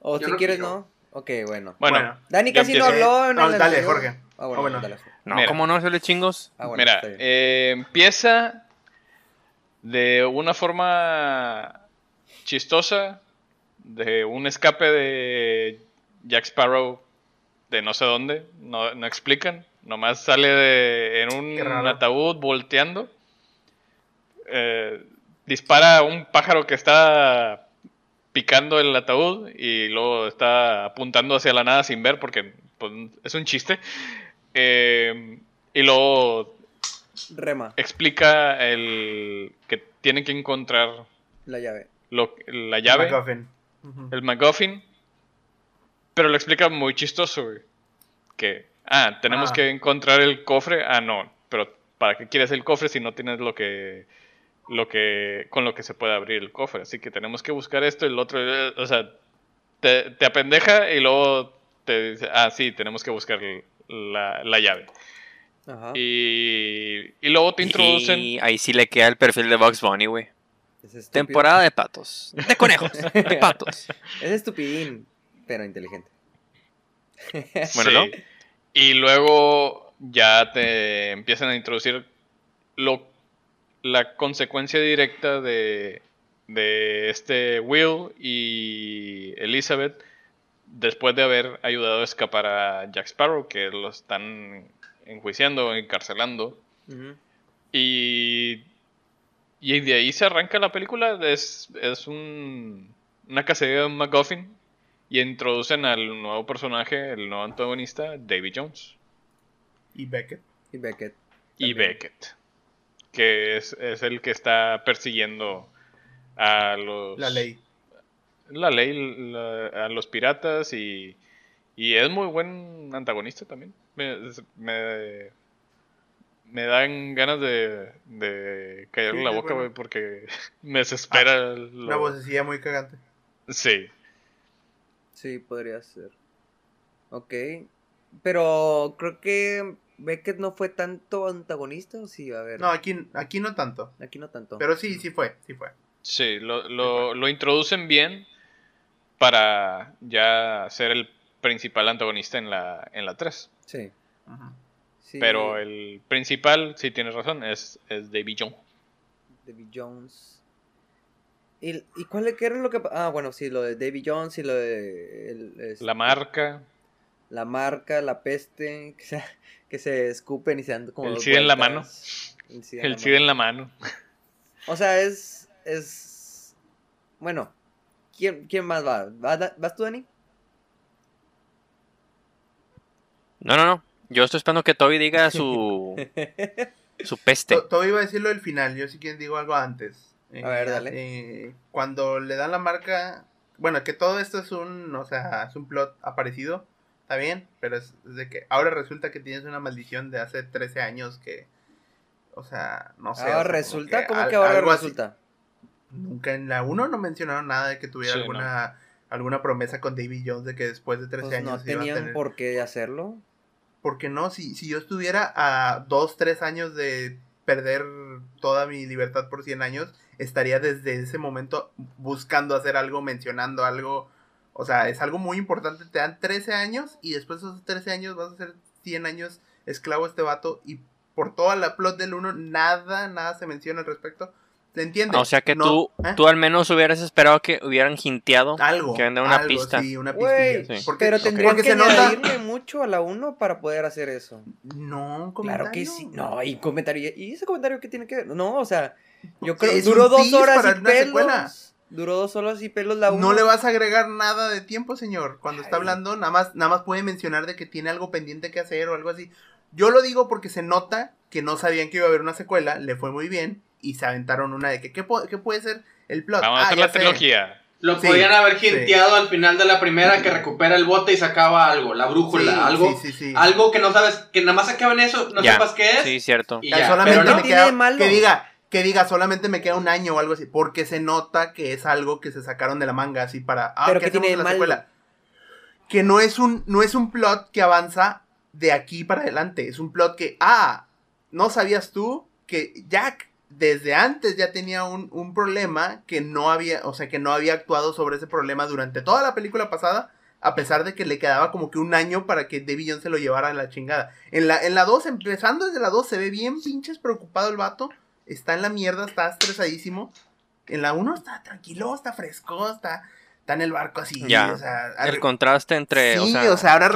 O Yo si no quieres, quiero. no. Ok, bueno. Bueno, Bueno. Dani casi no habló en No, el dale, anterior. Jorge. Ah, bueno, Ah, bueno. dale, Jorge. No, Mira. ¿cómo no? Suele chingos. Ah, bueno, mira, eh, empieza de una forma chistosa, de un escape de Jack Sparrow de no sé dónde, no, no explican, nomás sale de- en un ataúd volteando, eh, dispara a un pájaro que está picando el ataúd y luego está apuntando hacia la nada sin ver porque pues, es un chiste. Eh, y luego Rema, explica el que tienen que encontrar la llave. lo, la llave, MacGuffin. Ujú. el MacGuffin, pero lo explica muy chistoso, güey. Que, ah, tenemos Ah. que encontrar el cofre, ah, no, pero ¿para qué quieres el cofre si no tienes lo que, lo que, con lo que se puede abrir el cofre? Así que tenemos que buscar esto y el otro, eh, o sea, te, te apendeja y luego te dice, ah, sí, tenemos que buscar la, la llave. Ajá. Y, y luego te introducen... Y ahí sí le queda el perfil de Bugs Bunny, güey. Es. Temporada de patos. De conejos. De patos. Es estupidín, pero inteligente. Bueno, Sí. ¿no? Y luego ya te empiezan a introducir lo, la consecuencia directa de, de este Will y Elizabeth después de haber ayudado a escapar a Jack Sparrow, que lo están enjuiciando, encarcelando. Y, y de ahí se arranca la película. Es, es un, una cacería de un MacGuffin. Y introducen al nuevo personaje, el nuevo antagonista, David Jones. Y Beckett. Y Beckett. Y. Beckett. Que es, es el que está persiguiendo a los... La ley. La ley, la- a los piratas y... Y es muy buen antagonista también. Me, me, me dan ganas de, de callarle Sí, la boca, bueno. porque me desespera. Una lo- vocecilla muy cagante. Sí. Sí, podría ser. Ok. Pero creo que Beckett no fue tanto antagonista, ¿o sí? A ver. No, aquí, aquí no tanto. Aquí no tanto. Pero sí, sí fue, sí fue. Sí, lo, lo, lo introducen bien para ya ser el principal antagonista en la, en la 3. Sí. Sí, Pero el principal, sí tienes razón, es, es Davy Jones. Davy Jones. ¿Y, y cuál es- qué era lo que... Ah, bueno, sí, lo de Davy Jones y lo de... el- este, La marca, La marca, la peste, que se, que se escupen y se dan como... El SIDA en la vueltas. El SIDA en la mano. en la mano. O sea, es... es... Bueno, ¿quién, quién más va? ¿Va- da- ¿Vas tú, Dani? No, no, no. Yo estoy esperando que Toby diga su, su peste. To- Todo iba a decirlo del final, yo sí que digo algo antes. A ver, Eh, dale. eh, cuando le dan la marca, bueno, que todo esto es un, o sea, es un plot aparecido, está bien, pero es, es de que ahora resulta que tienes una maldición de hace 13 años que, o sea, no sé. o sea, ahora como resulta, ¿cómo al- que ahora así. resulta? Nunca en la 1 no mencionaron nada de que tuviera Sí, alguna, alguna promesa con David Jones de que después de 13 Pues años no iba a tenían tener... por qué hacerlo. Porque no, si, si yo estuviera a 2, 3 años de perder toda mi libertad por 100 años, estaría desde ese momento buscando hacer algo, mencionando algo. O sea, es algo muy importante. Te dan 13 años y después de esos 13 años vas a ser 100 años esclavo a este vato y por toda la plot del 1 nada, nada se menciona al respecto. ¿Se entiende? O sea que No, tú, ¿eh? tú al menos hubieras esperado que hubieran hinteado. algo. que den una algo, pista. Sí, una. Porque- Pero tendrían porque que se nota- mucho a la 1 para poder hacer eso. No, un Claro que comentario. sí. No, y comentario. ¿Y ese comentario qué tiene que ver? No, o sea, yo creo Es duró dos horas para y una secuela. pelos. Duró dos horas y pelos la 1. No le vas a agregar nada de tiempo, señor. Cuando está hablando, nada más, nada más puede mencionar de que tiene algo pendiente que hacer o algo así. Yo lo digo porque se nota que no sabían que iba a haber una secuela, le fue muy bien y se aventaron una de que ¿qué, qué puede ser el plot? Vamos a Ah, hacer ya la sé. trilogía. Lo Sí, podían haber sí. hinteado al final de la primera que recupera el bote y sacaba algo, la brújula, Sí, algo, sí, sí, sí. algo que no sabes, que nada más acaban eso, no Ya. sepas qué es. Sí, cierto. y ya, solamente pero no. me ¿Qué tiene queda malo? que diga que diga solamente me queda un año o algo así, porque se nota que es algo que se sacaron de la manga así para ah, Pero ¿qué ¿qué tiene de en la malo? secuela? Que no es un no es un plot que avanza de aquí para adelante, es un plot que ah, no sabías tú que Jack desde antes ya tenía un, un problema que no había, o sea, que no había actuado sobre ese problema durante toda la película pasada, a pesar de que le quedaba como que un año para que David Jones se lo llevara a la chingada. En la, en la 2, empezando desde la 2, se ve bien pinches preocupado el vato. Está en la mierda, está estresadísimo. En la 1 está tranquilo, está fresco, está, está en el barco así. Ya. O sea, El contraste entre. o Sí, sea, o sea, ahora-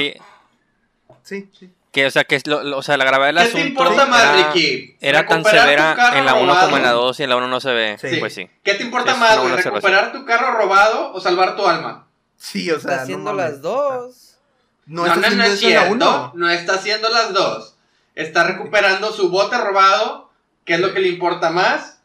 sí, sí. Que, o sea, que es lo, lo- o sea, la gravedad del ¿Qué te asunto. importa más, era, Ricky? era tan ¿Recuperar tu severa carro en la 1 como en la robado? 2 y en la 1 no se ve. Sí. Pues sí. ¿Qué te importa Es más, güey? ¿Recuperar tu carro robado o salvar tu alma? Sí, o sea, Está no haciendo mames. las dos. No, No, está no, no haciendo es la cierto. 1. No está haciendo las dos. Está recuperando su bote robado, que es lo que le importa más,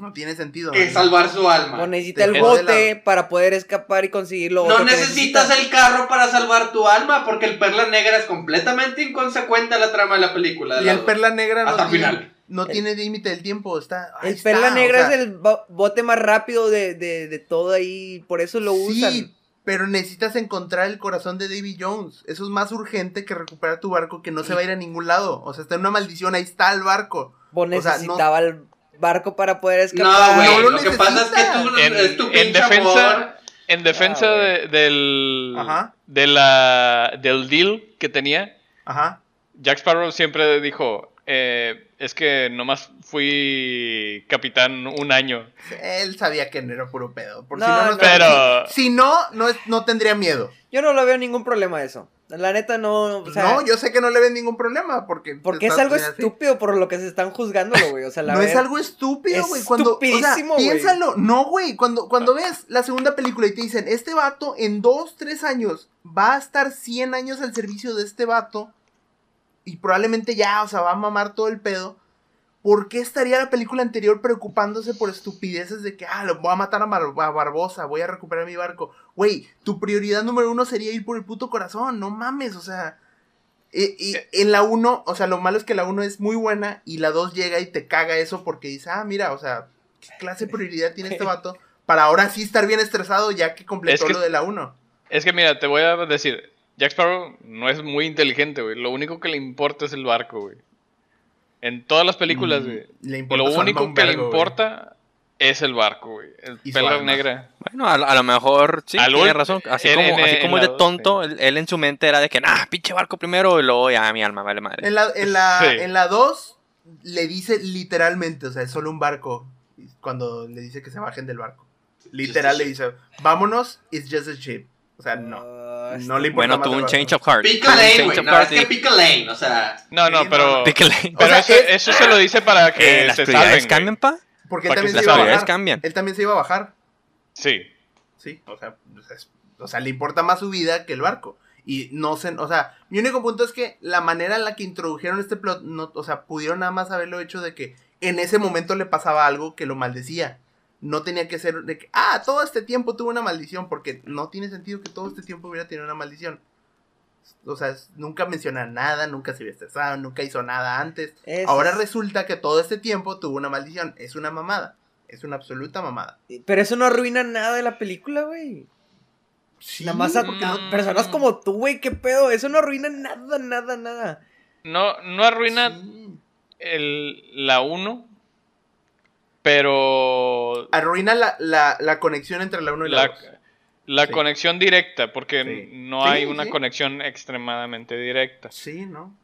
No tiene sentido. que ¿no? salvar su alma. No necesita el Te bote para poder escapar y conseguir lo No necesitas necesita. el carro para salvar tu alma, porque el Perla Negra es completamente inconsecuente a la trama de la película. de Y la el dos. perla negra Hasta no el tiene, final. no tiene límite del tiempo. Está, El está, perla o negra sea, es el bo- bote más rápido de, de, de todo ahí, por eso lo usan. Sí, pero necesitas encontrar el corazón de Davy Jones. Eso es más urgente que recuperar tu barco que no se va a ir a ningún lado. O sea, está en una maldición, ahí está el barco. Vos o sea, no- necesitaba el barco para poder No, escapar. güey, No lo, lo que pasa es que necesitas. tú, En, es tu en defensa, amor. en defensa Ah, de- del, Ajá. de la, del deal que tenía, Ajá. Jack Sparrow siempre dijo, eh, es que nomás fui capitán un año. Él sabía que no era puro pedo. Por No, si no, no. Pero- Si, si no, no, no tendría miedo. Yo no lo veo ningún problema a eso. La neta no, o sea, no, yo sé que no le ven ningún problema. Porque, porque es algo estúpido por lo que se están juzgándolo, güey. O sea, la no es algo estúpido, es güey. Cuando, o sea, estupidísimo, güey. piénsalo. No, güey. Cuando, cuando ves la segunda película y te dicen, este vato en dos, tres años va a estar 100 años al servicio de este vato y probablemente ya, o sea, va a mamar todo el pedo. ¿Por qué estaría la película anterior preocupándose por estupideces de que, ah, lo voy a matar a, Mar- a Barbosa, voy a recuperar mi barco? Güey, tu prioridad número uno sería ir por el puto corazón, no mames, o sea. Y, y en la 1, o sea, lo malo es que la 1 es muy buena y la 2 llega y te caga eso porque dice, ah, mira, o sea, ¿qué clase de prioridad tiene este vato? Para ahora sí estar bien estresado ya que completó Es que- lo de la 1. Es que mira, te voy a decir, Jack Sparrow no es muy inteligente, güey. Lo único que le importa es el barco, güey. En todas las películas, Mm, güey. Lo único que le güey. importa es el barco, güey. El pelo negra. Bueno, a, a lo mejor sí, Al tiene razón. Así en- como, en- así en como es de dos, tonto, él, él en su mente era de que, nah, pinche barco primero y luego ya mi alma vale madre. En la, en la, Sí. en la 2 le dice literalmente, o sea, es solo un barco. Cuando le dice que se bajen del barco. Literal le dice, vámonos, it's just a ship. O sea, no. Ah, No le importa Bueno, tuvo un change of heart. Pick a lane, change güey. of No, heart es que pick a lane, o sea. No, no, pero. Pick a lane. Pero O sea, eso, es- eso se lo dice para que Eh, las se prioridades salven. cambian, pa. Porque él también se iba a bajar. cambian. Él también se iba a bajar. Sí. Sí, o sea, pues es- o sea, le importa más su vida que el barco. Y no sé, o sea, mi único punto es que la manera en la que introdujeron este plot, no, o sea, pudieron nada más haberlo hecho de que en ese momento le pasaba algo que lo maldecía. No tenía que ser de que, ah, todo este tiempo tuvo una maldición, porque no tiene sentido que todo este tiempo hubiera tenido una maldición. O sea, nunca menciona nada, nunca se había estresado, nunca hizo nada antes. Eso Ahora es- resulta que todo este tiempo tuvo una maldición. Es una mamada. Es una absoluta mamada. Pero eso no arruina nada de la película, güey. Sí, Nada más a porque no- no- personas como tú, güey, qué pedo. Eso no arruina nada, nada, nada. No, no arruina Sí. el, la 1, pero Arruina la, la, la conexión entre la 1 y la la, 2. la Sí. conexión directa, porque Sí. no Sí, hay una sí. conexión extremadamente directa. Sí, ¿no?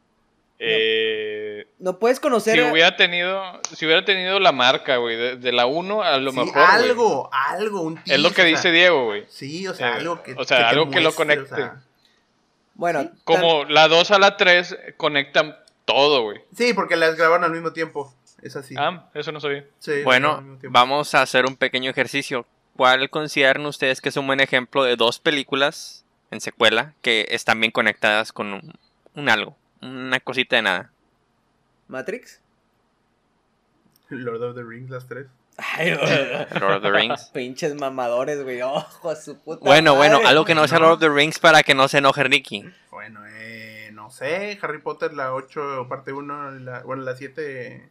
Eh, No puedes conocer. si hubiera tenido si hubiera tenido la marca, güey, de, de la 1 a lo Sí, mejor, algo, algo, un Es lo que o sea, dice Diego, güey. Sí, o sea, Eh, algo que. o sea, algo que lo o conecte. sea. Bueno, Sí. Como la 2 a la 3 conectan todo, güey. Sí, porque las grabaron al mismo tiempo. Es así. Ah, eso no sabía. Sí, Bueno, vamos a hacer un pequeño ejercicio. ¿Cuál consideran ustedes que es un buen ejemplo de dos películas en secuela que están bien conectadas con un, un algo? Una cosita de nada. Matrix. Lord of the Rings, las tres. Ay. Lord of the Rings. Pinches mamadores, güey. Ojo, a su puta. Bueno, bueno, algo que no sea Lord of the Rings para que no se enoje Ricky. Bueno, eh, no sé. Harry Potter, la 8, parte 1, la, bueno, la 7.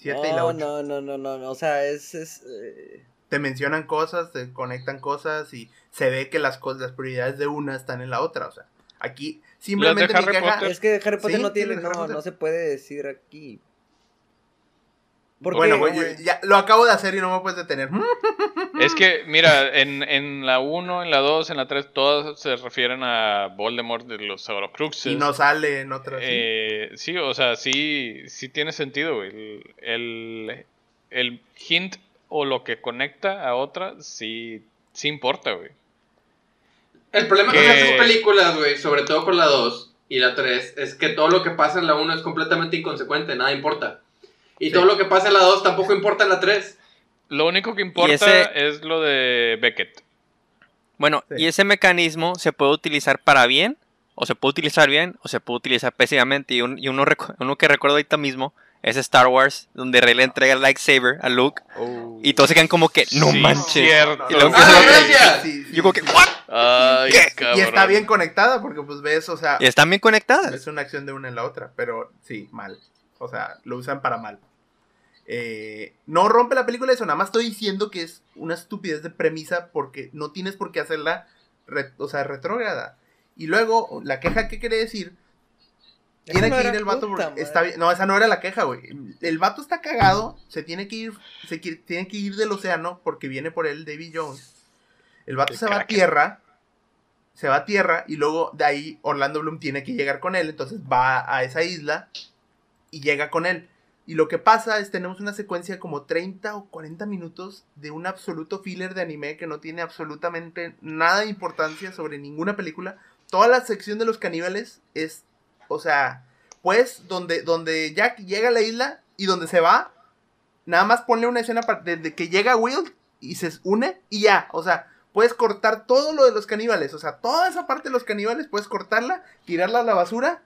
7 y la No, 8. no, no, no, no, no. O sea, es. es eh, Te mencionan cosas, te conectan cosas y se ve que las cosas, las prioridades de una están en la otra. O sea, aquí simplemente queja. Potter. Es que Harry Potter Sí, no tiene. No, Potter. no se puede decir aquí. ¿Por Bueno, güey, ya lo acabo de hacer y no me puedes detener. Es que, mira, en, en la 1, en la 2, en la 3, todas se refieren a Voldemort de los Horcruxes. Y no sale en otra. ¿sí? Eh, sí, o sea, sí, sí tiene sentido, güey. El, el, el hint o lo que conecta a otra, sí, sí importa, güey. El problema con Que- esas películas, güey, sobre todo con la 2 y la 3, es que todo lo que pasa en la 1 es completamente inconsecuente, nada importa. Y Sí. todo lo que pasa en la 2 tampoco importa en la 3. Lo único que importa ese- es lo de Beckett. Bueno, Sí. y ese mecanismo se puede utilizar para bien, o se puede utilizar bien, o se puede utilizar pésimamente. Y, un- y uno, recu- uno que recuerdo ahorita mismo es Star Wars, donde Rey le entrega el lightsaber a Luke. Y todos se quedan como que, no Sí, manches. cierto. Y luego no, empieza ¡Ah, gracias! Sí, sí, Yo como que. ¿what? Ay, ¿Qué? cabrón. Y está bien conectada porque pues ves, o sea, Y están bien conectadas. es una acción de una en la otra, pero sí, mal. O sea, lo usan para mal. Eh, no rompe la película eso, nada más estoy diciendo que es una estupidez de premisa porque no tienes por qué hacerla, re- o sea, retrógrada. Y luego, la queja que quiere decir, tiene no que ir el vato puta porque está. No, esa no era la queja, güey. El vato está cagado, se tiene que ir, se tiene que ir del océano porque viene por él David Jones. El vato se va a tierra, se va a tierra y luego de ahí Orlando Bloom tiene que llegar con él, entonces va a esa isla y llega con él. Y lo que pasa es tenemos una secuencia como 30 o 40 minutos de un absoluto filler de anime que no tiene absolutamente nada de importancia sobre ninguna película. Toda la sección de los caníbales es, o sea, pues donde, donde Jack llega a la isla y donde se va, nada más ponle una escena desde que llega Will y se une y ya, o sea, puedes cortar todo lo de los caníbales, o sea, toda esa parte de los caníbales puedes cortarla, tirarla a la basura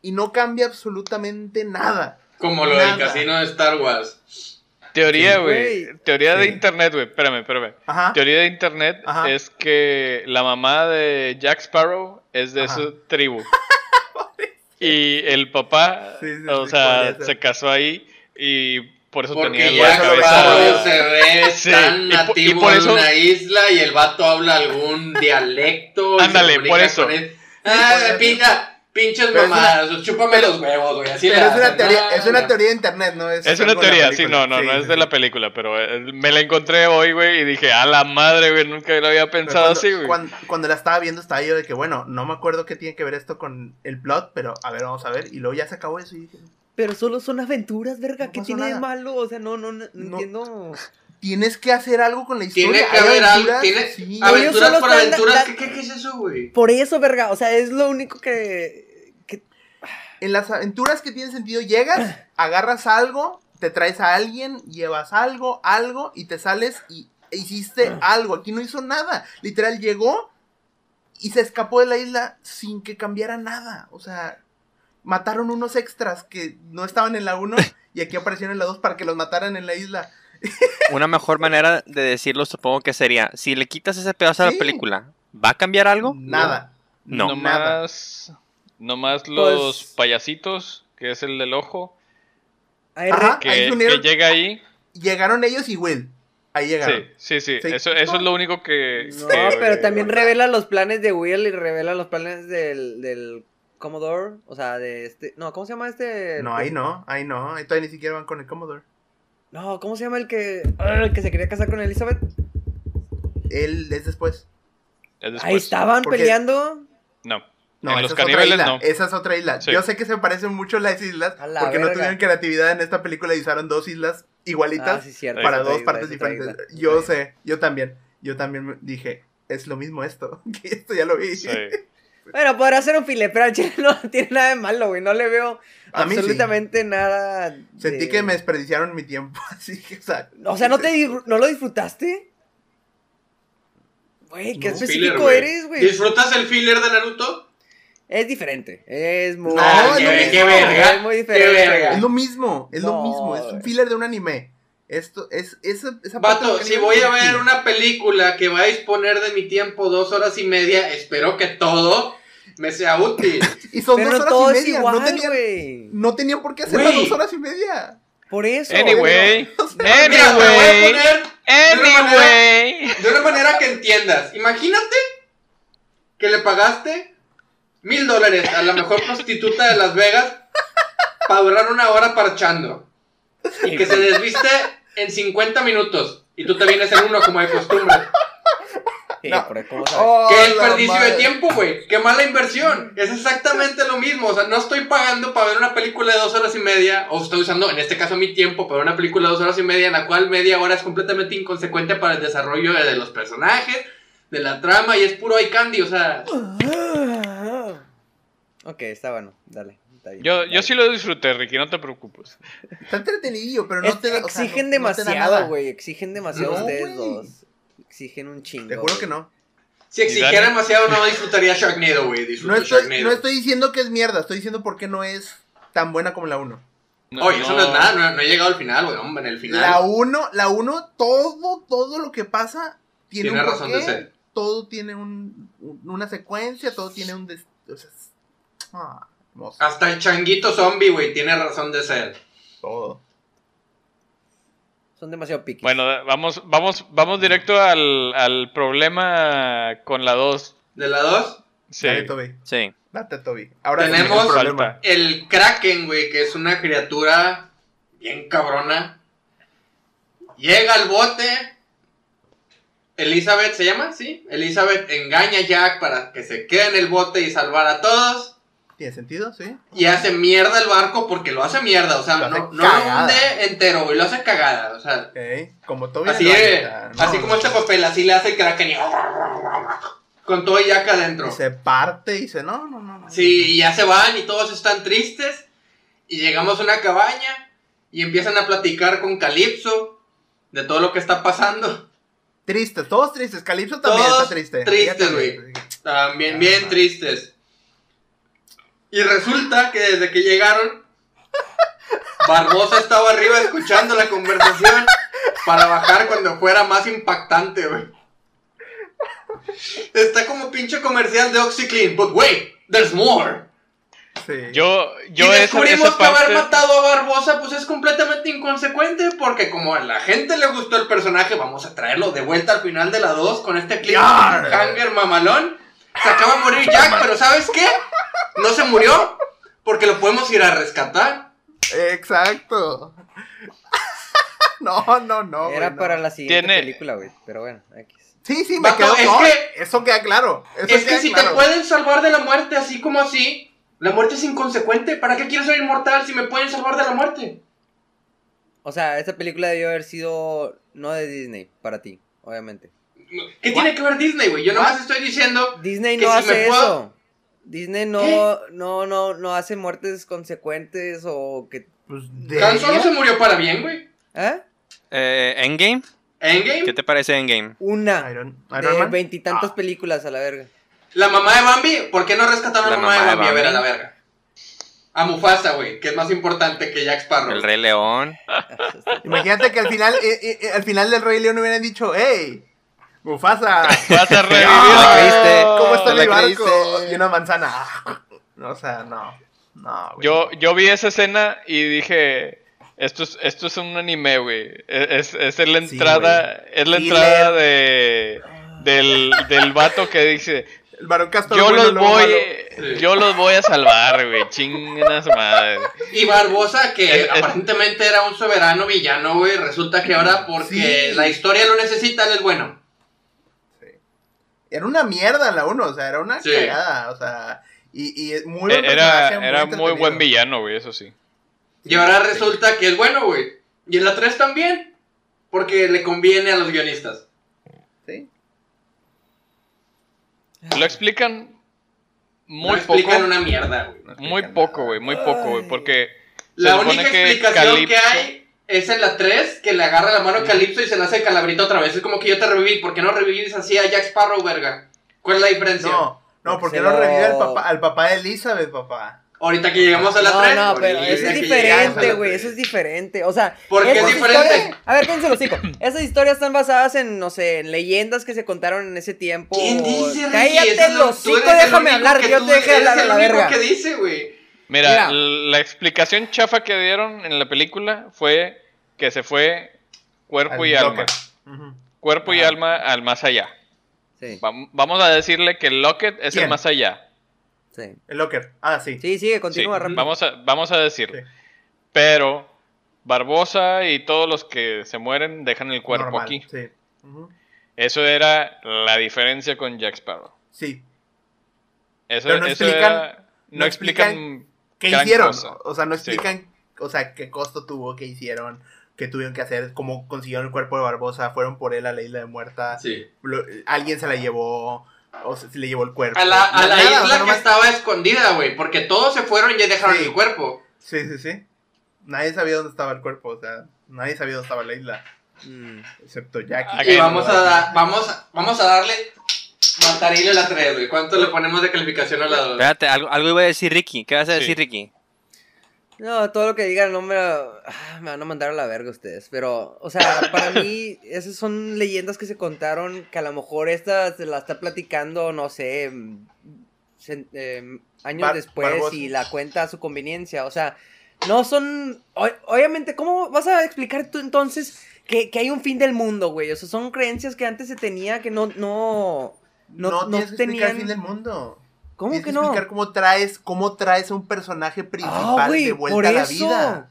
y no cambia absolutamente nada. Como lo Nada. del casino de Star Wars. Teoría, Sí, güey. güey. Teoría de Sí. internet, güey. Espérame, espérame. Ajá. Teoría de internet Ajá. es que la mamá de Jack Sparrow es de Ajá. su tribu. y el papá, Sí, sí, o sí, sea, se casó ahí y por eso Porque tenía ya la cabeza. Sparrow se ve Sí, tan y po- y nativo por en eso- una isla y el vato habla algún dialecto. Ándale, por eso. con él. Ah, pinga. Pinches Pero es mamadas, o chúpame pero- los huevos, güey. Así Pero es una teoría, No, es una no. teoría de internet, ¿no? Es algo una teoría, sí, no, no, Sí, no es de la película, pero eh, me la encontré hoy, güey, y dije, a la madre, güey, nunca lo había pensado cuando, así, güey. cuando, cuando la estaba viendo estaba yo de que, bueno, no me acuerdo qué tiene que ver esto con el plot, pero a ver, vamos a ver. Y luego ya se acabó eso y dije, Pero solo son aventuras, verga. No ¿Qué tiene de malo? O sea, no, no, no, no No. entiendo. Tienes que hacer algo con la historia. Tiene que haber algo. aventuras, Tiene sí. Por aventuras. la- ¿Qué, qué, qué es eso, güey? Por eso, verga. O sea, es lo único que. que En las aventuras que tienen sentido, llegas, agarras algo, te traes a alguien, llevas algo, algo, y te sales y hiciste algo. Aquí no hizo nada. Literal, llegó y se escapó de la isla sin que cambiara nada. O sea, mataron unos extras que no estaban en la 1 y aquí aparecieron en la 2 para que los mataran en la isla. Una mejor manera de decirlo supongo que sería, si le quitas ese pedazo a Sí. la película, ¿va a cambiar algo? Nada. No. Nada. Nomás, nomás los Pues- payasitos, que es el del ojo, Ajá. que, Ahí que llega ahí. Llegaron ellos y Will. Ahí llegaron. Sí, sí, sí, Sí. Eso, eso es lo único que... No, que- pero también revela los planes de Will y revela los planes del, del Commodore. O sea, de este. No, ¿cómo se llama este? No, ahí no, ahí no. Ahí todavía ni siquiera van con el Commodore. No, ¿cómo se llama el que. ah, el que se quería casar con Elizabeth? Él es después. es después. Ahí estaban Porque- peleando. No. No, en los caníbales no. Esa es otra isla. Sí. Yo sé que se parecen mucho las islas A la porque no tuvieron creatividad en esta película y usaron dos islas Ah, igualitas sí, cierto. para dos isla, partes diferentes. Yo sé, yo también. Yo también me- dije, es lo mismo esto. que esto ya lo vi. Sí. Bueno, podrá ser un file, pero al chile no tiene nada de malo, güey. No le veo A mí sí. absolutamente nada. Sentí que me desperdiciaron mi tiempo. Así que, o sea. O sea, ¿no, te, ¿qué ¿no lo disfrutaste? Güey, qué No. específico Filler, eres, güey. ¿Disfrutas el filler de Naruto? Es diferente. Es muy. No, Ah, es lo qué, mismo. qué verga. Es muy qué diferente. verga. Es lo mismo, es lo No, mismo. Es un filler de un anime. Esto es esa, esa parte Vato, si voy a ver una película que va a disponer de mi tiempo dos horas y media, espero que todo me sea útil. Y son Pero dos horas todo y es media. igual, no, tenían, güey. no tenían por qué hacer las dos horas y media. Por eso. Anyway. Mira, te lo voy a Anyway. poner de una, manera, Anyway. de una manera que entiendas. Imagínate que le pagaste mil dólares a la mejor prostituta de Las Vegas para durar una hora parchando. Y que se desviste en 50 minutos. Y tú te vienes en uno como de costumbre. Sí, No. por- ¿cómo sabes? Oh, ¡Qué desperdicio de tiempo, güey! ¡Qué mala inversión! Es exactamente lo mismo. O sea, no estoy pagando para ver una película de dos horas y media. O estoy usando, en este caso, mi tiempo para ver una película de dos horas y media, en la cual media hora es completamente inconsecuente para el desarrollo de, los personajes, de la trama, y es puro eye candy. O sea, Ok, está bueno. Dale. está bien, Yo, dale. yo sí lo disfruté, Ricky, no te preocupes. Está entretenidillo, pero no Es- te o sea, exigen no- no te da demasiado, nada. güey. Exigen demasiado No, ustedes dos. Exigen un chingo. Te juro güey. que no. si exigiera demasiado, no disfrutaría Sharknado, güey. No estoy, Sharknado. no estoy diciendo que es mierda, estoy diciendo por qué no es tan buena como la 1. Oye, eso no es nada, no, no he llegado al final, güey. Hombre, en el final. La 1, la 1, todo, todo lo que pasa tiene, Tiene un razón porqué, de ser. Todo tiene un, un- una secuencia, todo tiene un. des- o sea, es- ah, Hasta el changuito zombie, güey, tiene razón de ser. todo. Son demasiado piquis. Bueno, vamos, vamos, vamos directo al, al problema con la 2. ¿De la 2? Sí. Dale, Toby. Sí. Date, Toby. Ahora sí, Tenemos-. El Kraken, güey, que es una criatura bien cabrona. Llega al bote. Elizabeth, ¿se llama? Sí. Elizabeth engaña a Jack para que se quede en el bote y salvar a todos. ¿Tiene sentido? Sí. Y hace mierda el barco porque lo hace mierda. O sea, Lo no, no lo hunde entero, güey. Lo hace cagada. O sea. Como Toby. así, es, no, así como este papel, así le hace el Kraken y... Con todo Jack adentro. y Se parte y dice, no, no, no. no. Sí, y ya se van y todos están tristes. Y llegamos a una cabaña y empiezan a platicar con Calypso de todo lo que está pasando. Tristes, todos tristes. Calypso también Todos está triste. tristes, güey. También Ah, bien tristes. Y resulta que desde que llegaron, Barbosa estaba arriba escuchando la conversación para bajar cuando fuera más impactante, güey. Está como pinche comercial de OxyClean, but wait, there's more. Sí. Yo, yo y esa, descubrimos que haber matado a Barbosa pues es completamente inconsecuente porque como a la gente le gustó el personaje, vamos a traerlo de vuelta al final de la 2 con este clip hanger mamalón. Se acaba de morir Jack, pero ¿sabes qué? no se murió porque lo podemos ir a rescatar. Exacto. No, no, no. Era para la siguiente Tiene- película, güey. Pero bueno, X. Sí, sí, me Vato, quedo. es no, que- Eso queda claro. Eso Es que si claro. te pueden salvar de la muerte así como así, la muerte es inconsecuente. ¿Para qué quiero ser inmortal si me pueden salvar de la muerte? O sea, esta película debió haber sido no de Disney, para ti, obviamente. ¿Qué tiene que ver Disney, güey? Yo nomás estoy diciendo Disney Que no si hace me puedo- eso. Disney no, ¿Qué? no, no, no hace muertes consecuentes o que... Pues Han Solo se murió para bien, güey. ¿Eh? Eh, Endgame, Endgame, ¿qué te parece Endgame? Una Iron, de Iron veintitantas Ah. películas a la verga. la mamá de Bambi, ¿por qué no rescataron a la mamá de Bambi? A ver, a la verga. A Mufasa, güey, que es más importante que Jack Sparrow. El Rey León. Imagínate que al final, eh, eh, eh, al final del Rey León hubieran dicho, hey, Mufasa, Vas a revivir. Ah, creíste. ¿cómo está ¿Te mi barco? creíste? Y una manzana. O sea, no. No, güey. Yo, yo vi esa escena y dije, esto es, esto es un anime, güey. Es, es, es la Sí, entrada, es la entrada de del, del vato que dice, El varón castor yo bueno, los voy. Sí. yo los voy a salvar, güey. Su madre. Y Barbosa, que aparentemente era un soberano villano, güey, resulta que ahora porque Sí. la historia lo necesita, él es bueno. Era una mierda la uno, o sea, era una Sí. cagada, o sea, y, y muy buen Eh, Era, personaje, era muy buen villano, güey, eso sí. Y ahora resulta que es bueno, güey. Y en la 3 también. Porque le conviene a los guionistas. Sí. Lo explican muy no explican poco. una mierda, güey. No Muy poco, güey, muy poco, güey, porque La única que explicación que Calypso- hay es en la 3 que le agarra la mano a Calypso y se le hace calabrita otra vez. Es como que yo te reviví. ¿Por qué no revivís así a Jack Sparrow, verga? ¿Cuál es la diferencia? No, no, Porque no revive al papá, al papá de Elizabeth, papá. Ahorita que llegamos a la No, 3. no, pero eso es diferente, güey, 3. eso es diferente. O sea, ¿Por qué es diferente? historias- A ver, cállense los hocico. Esas historias están basadas en, no sé, en leyendas que se contaron en ese tiempo. ¿Quién dice, Ricky? Cállate Eso es el lo- tú hocico, eres el déjame hablar, que yo te deje eres hablar a el la verga. que dice, güey. Mira, Mira. la explicación chafa que dieron en la película fue que se fue cuerpo Al y alma. Cuerpo y alma al más allá. Sí, Vam- Vamos a decirle que el Locket es el más allá. sí. El Locker. Ah, sí. Sí, sigue, Sí, continúa rápido. vamos a, vamos a decirlo. Sí. Pero Barbosa y todos los que se mueren dejan el cuerpo Normal, aquí. Sí. Eso era la diferencia con Jack Sparrow. Sí. Eso, Pero no eso explican- era- no, no explican, explican ¿Qué hicieron? cosa. O sea, no Sí. explican, o sea, qué costo tuvo, qué hicieron, qué tuvieron que hacer, cómo consiguieron el cuerpo de Barbosa, fueron por él a la isla de muerta, Sí. lo- alguien se la llevó, o se, se le llevó el cuerpo. A la, a la Nada, o sea, isla que nomás- estaba escondida, güey. Porque todos se fueron y ya dejaron Sí. el cuerpo. Sí, sí, sí. Nadie sabía dónde estaba el cuerpo, o sea, nadie sabía dónde estaba la isla, Mm. excepto Jackie. Y Ok. vamos a, da- vamos, vamos a darle la 3, güey. ¿Cuánto le ponemos de calificación a la 2? Espérate, algo, algo iba a decir Ricky. ¿Qué vas a Sí. decir, Ricky? No, todo lo que digan no me, ah, me van a mandar a la verga ustedes. Pero, o sea, para mí, esas son leyendas que se contaron que a lo mejor esta se la está platicando, no sé, mm, se- em, años Bar- después Barbosa. y la cuenta a su conveniencia. O sea, no son. o- obviamente, ¿cómo vas a explicar tú entonces que, que hay un fin del mundo, güey? O sea, son creencias que antes se tenía que no. No, No, no, no tienes que explicar el fin del mundo. ¿Cómo que que no? explicar cómo traes, cómo traes a un personaje principal Ah, güey, de vuelta por a la eso. vida.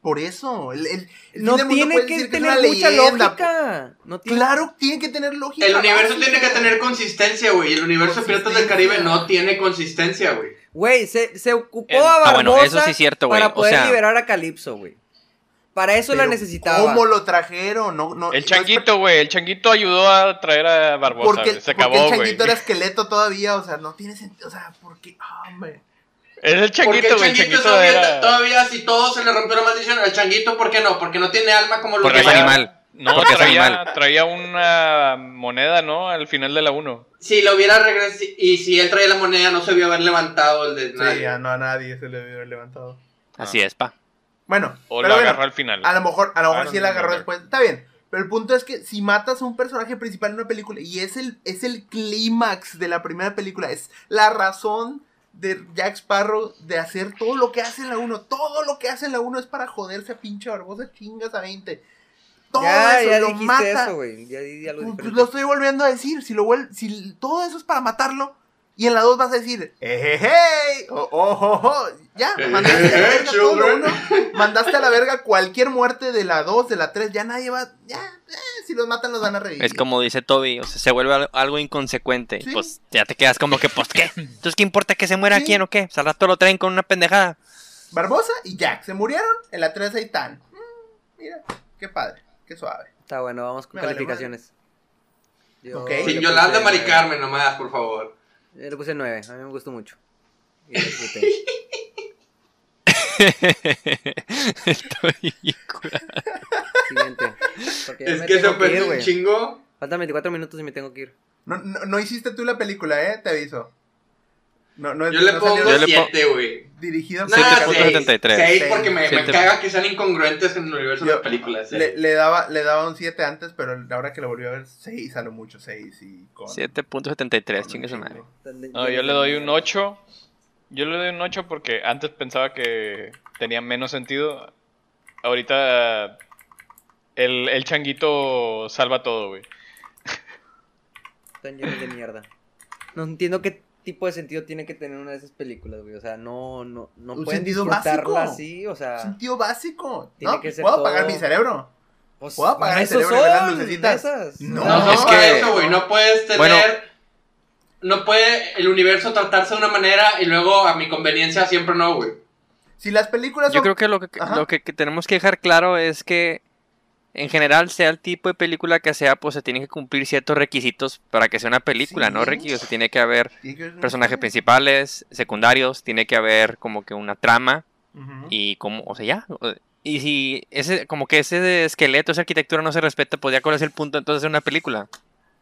Por eso. El, el- el No tiene que tener mucha leyenda, lógica. No tiene... Claro, tiene que tener lógica. El universo tiene que tener consistencia, güey. El universo de Piratas del Caribe no tiene consistencia, güey. Güey, se, se ocupó El- a Ah, Barbosa bueno, eso sí es cierto, güey. para O poder sea- liberar a Calypso, güey. Para eso la necesitaba. ¿Cómo lo trajeron? No, no, El no es changuito, güey. El changuito ayudó a traer a Barbosa. Porque, Se porque acabó, el changuito era esqueleto todavía, o sea, no tiene sentido, o sea, porque, ah, hombre. Es el changuito, güey. El changuito changuito todavía, era. todavía si todo se le rompió la maldición, al changuito, ¿por qué no? Porque no tiene alma como lo Porque que es Traía- animal. No, Porque es traía, animal. traía una moneda, ¿no? Al final de la 1. Si lo hubiera regresado y si él traía la moneda, no se vio haber levantado el de Sí, nadie. ya no a nadie se le haber levantado. Así es, pa. Bueno, O pero lo bueno, agarró al final. a lo mejor, a lo mejor I sí la agarró después. Está bien. Pero el punto es que si matas a un personaje principal en una película y es el, es el clímax de la primera película, es la razón de Jack Sparrow de hacer todo lo que hace en la 1. Todo lo que hace en la 1 es para joderse a pinche Barbosa, chingas a 20. Todo ya, eso ya lo mata. eso, güey. Ya algo Pues, lo estoy volviendo a decir. Si, lo vuel- si todo eso es para matarlo, Y en la 2 vas a decir, ¡Ejejey! ¡Oh, oh, oh, oh! Ya, mandaste a la verga todo lo children. uno, mandaste a la verga cualquier muerte de la 2, de la 3, ya nadie va, ya, eh, si los matan los van a revivir. Es como dice Toby, o sea, se vuelve al- algo inconsecuente. Sí. Pues ya te quedas como que, pues, ¿qué? Entonces, ¿qué importa que se muera Sí. quién o qué? Pues al rato lo traen con una pendejada. Barbosa y Jack se murieron, en la 3 ahí están. Mm, mira, qué padre, qué suave. Está bueno, vamos con Me vale calificaciones. Yo Sin Yolanda Mari. Carmen nomás, por favor. Yo le puse 9, a mí me gustó mucho. Y lo disfruté. Estoy cura- Siguiente. Porque ya Es me que se tengo fue ir, un güey. chingo. Faltan 24 minutos y me tengo que ir. No, no, no hiciste tú la película, eh, te aviso. No, no, Yo le no pongo salió Yo le po- 7, güey. dirigido por- 7.73. 6 porque me, me caga que sean incongruentes en el universo de Yo- las películas. Le, le daba, le daba un 7 antes, pero ahora que lo volví a ver, 6 a lo mucho, 6 y con... 7.73, con chingue su madre. No, yo le doy un 8. Yo le doy un 8 porque antes pensaba que tenía menos sentido. Ahorita el, el changuito salva todo, güey. Están llenos de mierda. No entiendo qué tipo de sentido tiene que tener una de esas películas, güey. O sea, no, no, no Un pueden sentido disfrutarla básico. así, o sea. Sentido básico. Tiene No, que ser puedo todo- apagar mi cerebro. Pues, ¿Puedo apagar el cerebro ver las son, lucecitas? esas. No, No, no, es que- eso, güey. No puedes tener. Bueno. No puede el universo tratarse de una manera y luego a mi conveniencia siempre no, güey. Si las películas Yo son... creo que lo que, Ajá. lo que, que tenemos que dejar claro es que en general, sea el tipo de película que sea, pues se tienen que cumplir ciertos requisitos para que sea una película, ¿no. Ricky? O sea, tiene que haber que personajes principales, secundarios, tiene que haber como que una trama y como, o sea, ya. Y si ese, como que ese esqueleto, esa arquitectura no se respeta, pues ya cuál es el punto entonces de una película.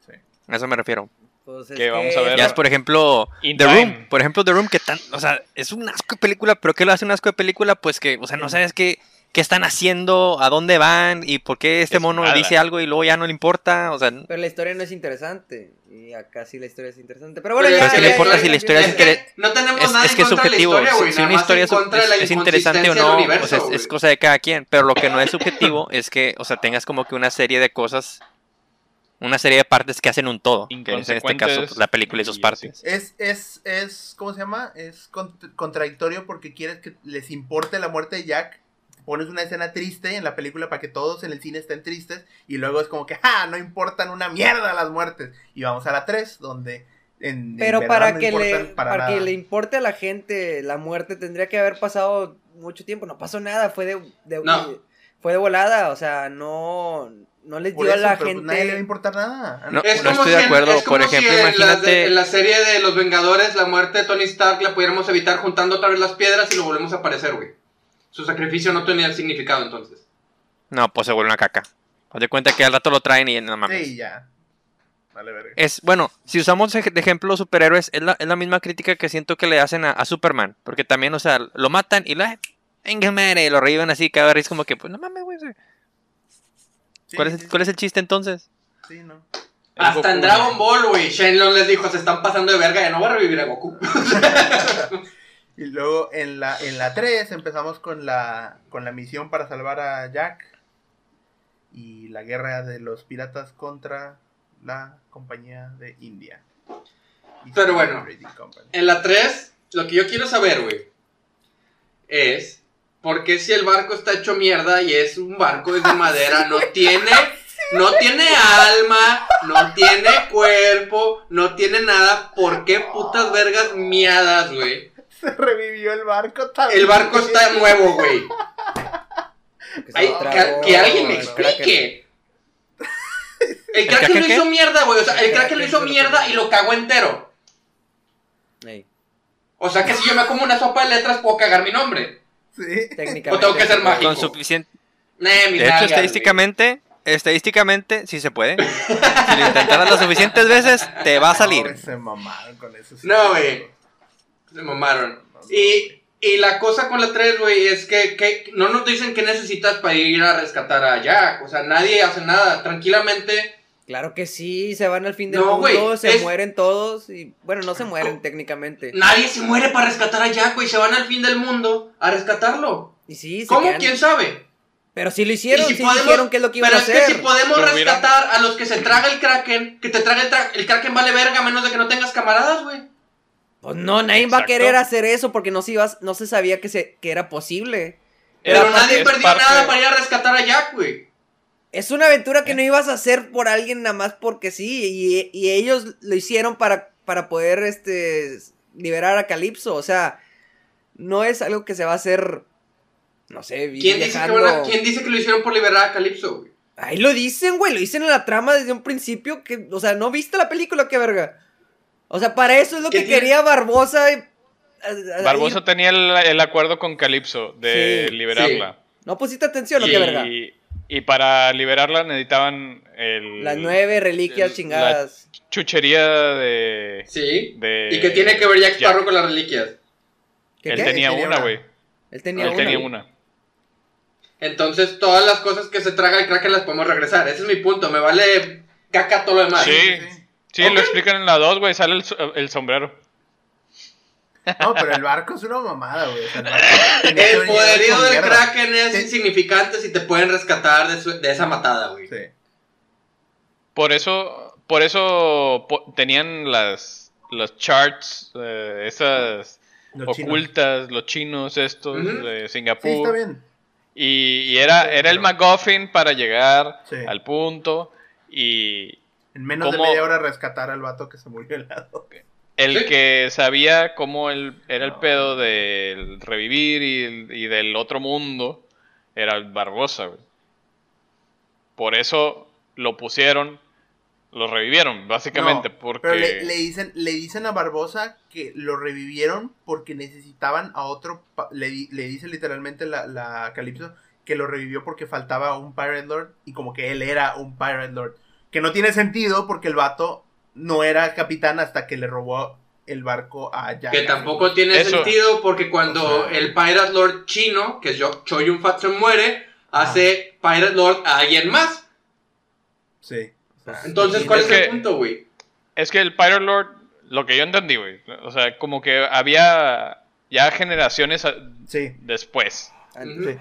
Sí. A eso me refiero. Pues es Que vamos a ver- Ya es, por ejemplo, In The Time. Room. Por ejemplo, The Room, que tan. O sea, es un asco de película, pero ¿qué lo hace un asco de película? Pues que, o sea, no sabes qué, qué están haciendo, a dónde van y por qué este Es mono nada. dice algo y luego ya no le importa. O sea, Pero la historia no es interesante. Y acá sí la historia es interesante. Pero bueno, Pero ya. es que no ya- importa ya- si la historia es Es que inter- no tenemos es, nada es que es la subjetivo. historia, Si- una historia es, la interesante o no, o sea, es, cosa de cada quien. Pero lo que no es subjetivo es que, o sea, tengas como que una serie de cosas, una serie de partes que hacen un todo. Que en este caso, pues, la película y sus partes. Es, es, es, ¿cómo se llama? Es cont- contradictorio porque quieres que les importe la muerte de Jack. Pones una escena triste en la película para que todos en el cine estén tristes. Y luego es como que, ¡ah! No importan una mierda las muertes. Y vamos a la 3, donde. En, en Pero verdad para no que le para para, que le importe a la gente la muerte tendría que haber pasado mucho tiempo. No pasó nada, fue de, de- No. fue de volada, o sea, no no les dio eso, a la pero pues nadie le va a gente. importar nada. No, Es no como estoy si de en- acuerdo. es como Por ejemplo, si en imagínate. en la serie de Los Vengadores, la muerte de Tony Stark la pudiéramos evitar juntando otra vez las piedras y lo volvemos a aparecer, güey. Su sacrificio no tenía significado entonces. No, pues se vuelve una caca. Haz de cuenta que al rato lo traen y no mames. Sí, ya. Vale, verga. Es, bueno, si usamos de ejemplo superhéroes, es la, es la misma crítica que siento que le hacen a, a Superman. Porque también, o sea, lo matan y lo, venga, madre, y lo reviven así, cada vez como que, pues no mames, güey. Sí, ¿Cuál, sí, es, ¿Cuál es el chiste entonces? Sí, no. Hasta en. Dragon Ball, güey. Shenlong les dijo, se están pasando de verga, ya no voy a revivir a Goku. Y luego en la, en la 3 empezamos con la, con la misión para salvar a Jack. Y la guerra de los piratas contra la compañía de India. East Pero bueno. En la 3, lo que yo quiero saber, güey, es por qué si el barco está hecho mierda y es un barco de madera, no tiene, no tiene alma, no tiene cuerpo, no tiene nada, ¿por qué putas vergas miadas, güey? Se revivió el barco también. El barco está nuevo, güey. que Ay, alguien me explique. El ¿El Kraken Kraken lo hizo mierda, güey. O sea, el Kraken lo hizo mierda y lo cagó entero. Ey, O sea que si yo me como una sopa de letras, puedo cagar mi nombre. Sí. técnicamente. O tengo que ser mágico. Con suficiente. De hecho, estadísticamente, estadísticamente, sí se puede. Si lo intentaras las suficientes veces, te va a salir. güey, se mamaron con eso. sí. No, güey. Se mamaron. Y, y la cosa con la 3, güey, es que, que no nos dicen qué necesitas para ir a rescatar a Jack. O sea, nadie hace nada. Tranquilamente. Claro que sí, se van al fin del No, mundo, güey, se es- mueren todos y bueno, no se mueren técnicamente. Nadie se muere para rescatar a Jack, güey. Se van al fin del mundo a rescatarlo. Y sí, se ¿Cómo? quedan- ¿Quién sabe? Pero sí lo hicieron, Y si sí podemos- dijeron qué es lo que iban Pero a es que hacer. si podemos Pero mira- rescatar a los que se traga el Kraken, que te traga el, tra- el Kraken vale verga a menos de que no tengas camaradas, güey. Pues no, nadie va a querer hacer eso porque no se, iba, no se sabía que, se, que era posible. Pero Era nadie parte- perdió parte- nada para ir a rescatar a Jack, güey. Es una aventura que no ibas a hacer por alguien nada más porque sí. Y, y ellos lo hicieron para, para poder este, liberar a Calypso. O sea, no es algo que se va a hacer. No sé, ¿Quién dice, que a- ¿Quién dice que lo hicieron por liberar a Calypso, güey? Ahí lo dicen, güey. Lo dicen en la trama desde un principio. que O sea, ¿no viste la película? ¿Qué verga? O sea, para eso es lo ¿Qué que tiene? quería Barbosa. eh, a- a- Barbosa ir- tenía el, el acuerdo con Calypso de Sí, liberarla. ¿No pusiste atención o qué verga? Y, y para liberarla necesitaban el, Las nueve reliquias el- chingadas. chuchería de... Sí. de ¿Y qué tiene que ver Jack. Sparrow con las reliquias? ¿Qué, Él qué? tenía Tenía una, una. güey. Él tenía Él una. tenía una. Entonces, todas las cosas que se traga el Kraken las podemos regresar. Ese es mi punto. Me vale caca todo lo demás. Sí. Sí, Ok. lo explican en la 2, güey. Sale el, so- el sombrero. No, pero el barco es una mamada, güey. O sea, el poderío del mierda. Kraken es Sí. insignificante si te pueden rescatar de, su- de esa matada, güey. Sí. Por eso, por eso po- tenían las, las charts, eh, esas Los chinos. ocultas, los chinos estos de Sí, Singapur. está bien. Y, y era, era el MacGuffin para llegar Sí. al punto. Y En menos de media hora rescatar al vato que se murió helado. el Sí. que sabía cómo el, era el pedo del revivir y, el- y del otro mundo era el Barbosa, güey. Por eso lo pusieron, lo revivieron, básicamente, No, porque... Pero le, le dicen, le dicen a Barbosa que lo revivieron porque necesitaban a otro. Le, di- le dice literalmente la, la Calypso que lo revivió porque faltaba un Pirate Lord y como que él era un Pirate Lord. Que no tiene sentido porque el vato no era capitán hasta que le robó el barco a Jack. Que tampoco tiene Eso. sentido porque cuando O sea- el Pirate Lord chino, que es Yo- Choi Yun Fat, se muere, hace Pirate Lord a alguien más. Sí. o sea, Entonces, ¿cuál es, Es el que- punto, güey? Es que el Pirate Lord, lo que yo entendí, güey, o sea, como que había ya generaciones Sí. después. Sí.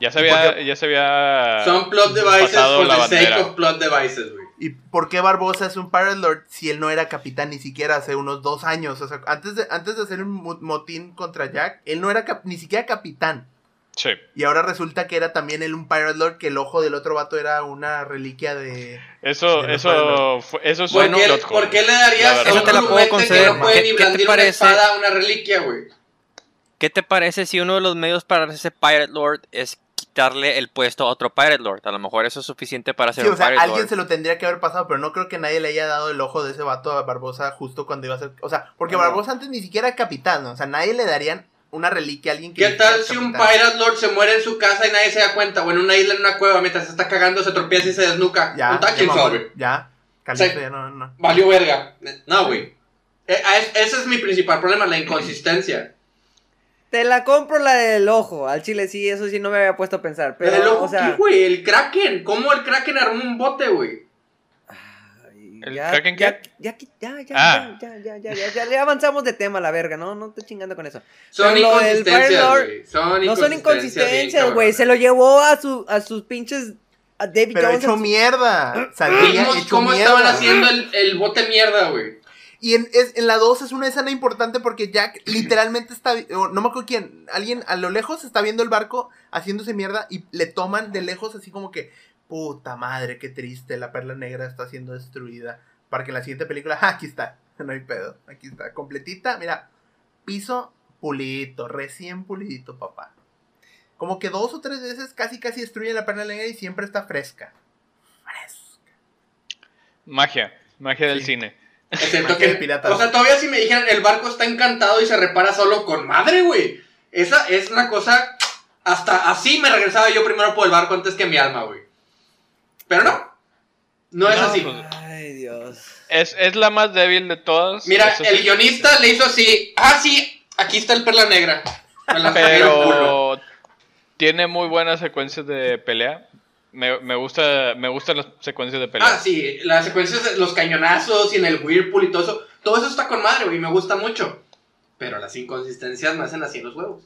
Ya se ¿Y por había, ya se había Son plot devices la the sake bandera. of plot devices, güey. ¿Y por qué Barbosa es un Pirate Lord si él no era capitán ni siquiera hace unos dos años? O sea, antes de, antes de hacer un mo- motín contra Jack, él no era cap- ni siquiera capitán. Sí. Y ahora resulta que era también él un Pirate Lord, que el ojo del otro vato era una reliquia de... Eso, De eso, fue- eso es ¿Por, un plot ¿Por qué le darías a un te la puedo grumete que conceder. no puede ¿Qué- ni qué te blandir una parece? espada a una reliquia, güey? ¿Qué te parece si uno de los medios para ese Pirate Lord es quitarle el puesto a otro Pirate Lord? A lo mejor eso es suficiente para ser Sí, o un sea, Pirate alguien Lord. se lo tendría que haber pasado, pero no creo que nadie le haya dado el ojo de ese vato a Barbosa justo cuando iba a ser... O sea, porque No. Barbosa antes ni siquiera era capitán, ¿no? O sea, nadie le darían una reliquia a alguien que... ¿Qué tal si un. Pirate Lord se muere en su casa y nadie se da cuenta? O en una isla, en una cueva, mientras se está cagando, se tropieza y se desnuca. Ya, ya, sabe. ya. Calixto Sí. ya no, no. Valió verga. No, güey. Eh, a- es- ese es mi principal problema, la inconsistencia. Te la compro la del ojo. Al chile sí, eso sí no me había puesto a pensar. Pero, el ojo, o sea, ¿qué, güey? El Kraken. ¿Cómo el Kraken armó un bote, güey? ay, ¿El ya, Kraken ya, qué? ya, ya, ya, ya, Ah. ya, ya, ya, ya, ya, ya avanzamos de tema, la verga, ¿no? No estoy chingando con eso. Son Pero inconsistencias, Lord- güey. Son No son inconsistencias, güey. Se lo llevó a, su, a sus pinches. A David Pero Jones. hecho su- mierda. Vimos hecho cómo mierda. estaban haciendo el, el bote mierda, güey. Y en, es- en la 2 es una escena importante porque Jack literalmente está, no me acuerdo quién, alguien a lo lejos está viendo el barco haciéndose mierda y le toman de lejos así como que, puta madre, qué triste, la perla negra está siendo destruida. Para que en la siguiente película, "Ah, aquí está, no hay pedo, aquí está, completita, mira, piso pulidito, recién pulidito, papá. Como que dos o tres veces casi casi destruyen la perla negra y siempre está fresca. Fresca. Magia, magia del Sí. cine. Excepto que, piratas. o sea, todavía si me dijeran el barco está encantado y se repara solo con madre, güey. Esa es una cosa, hasta así me regresaba yo primero por el barco antes que mi alma, güey. Pero no, no es No, así. pues, Ay, Dios. Es, es la más débil de todas. Mira, eso el sí. guionista le hizo así, ah, sí, aquí está el perla negra. Me la culo. Pero tiene muy buenas secuencias de pelea. Me, me gusta me gustan las secuencias de pelea. Ah, sí, las secuencias de los cañonazos y en el Whirlpool y todo eso, todo eso está con madre, güey, me gusta mucho. Pero las inconsistencias me hacen así en los huevos.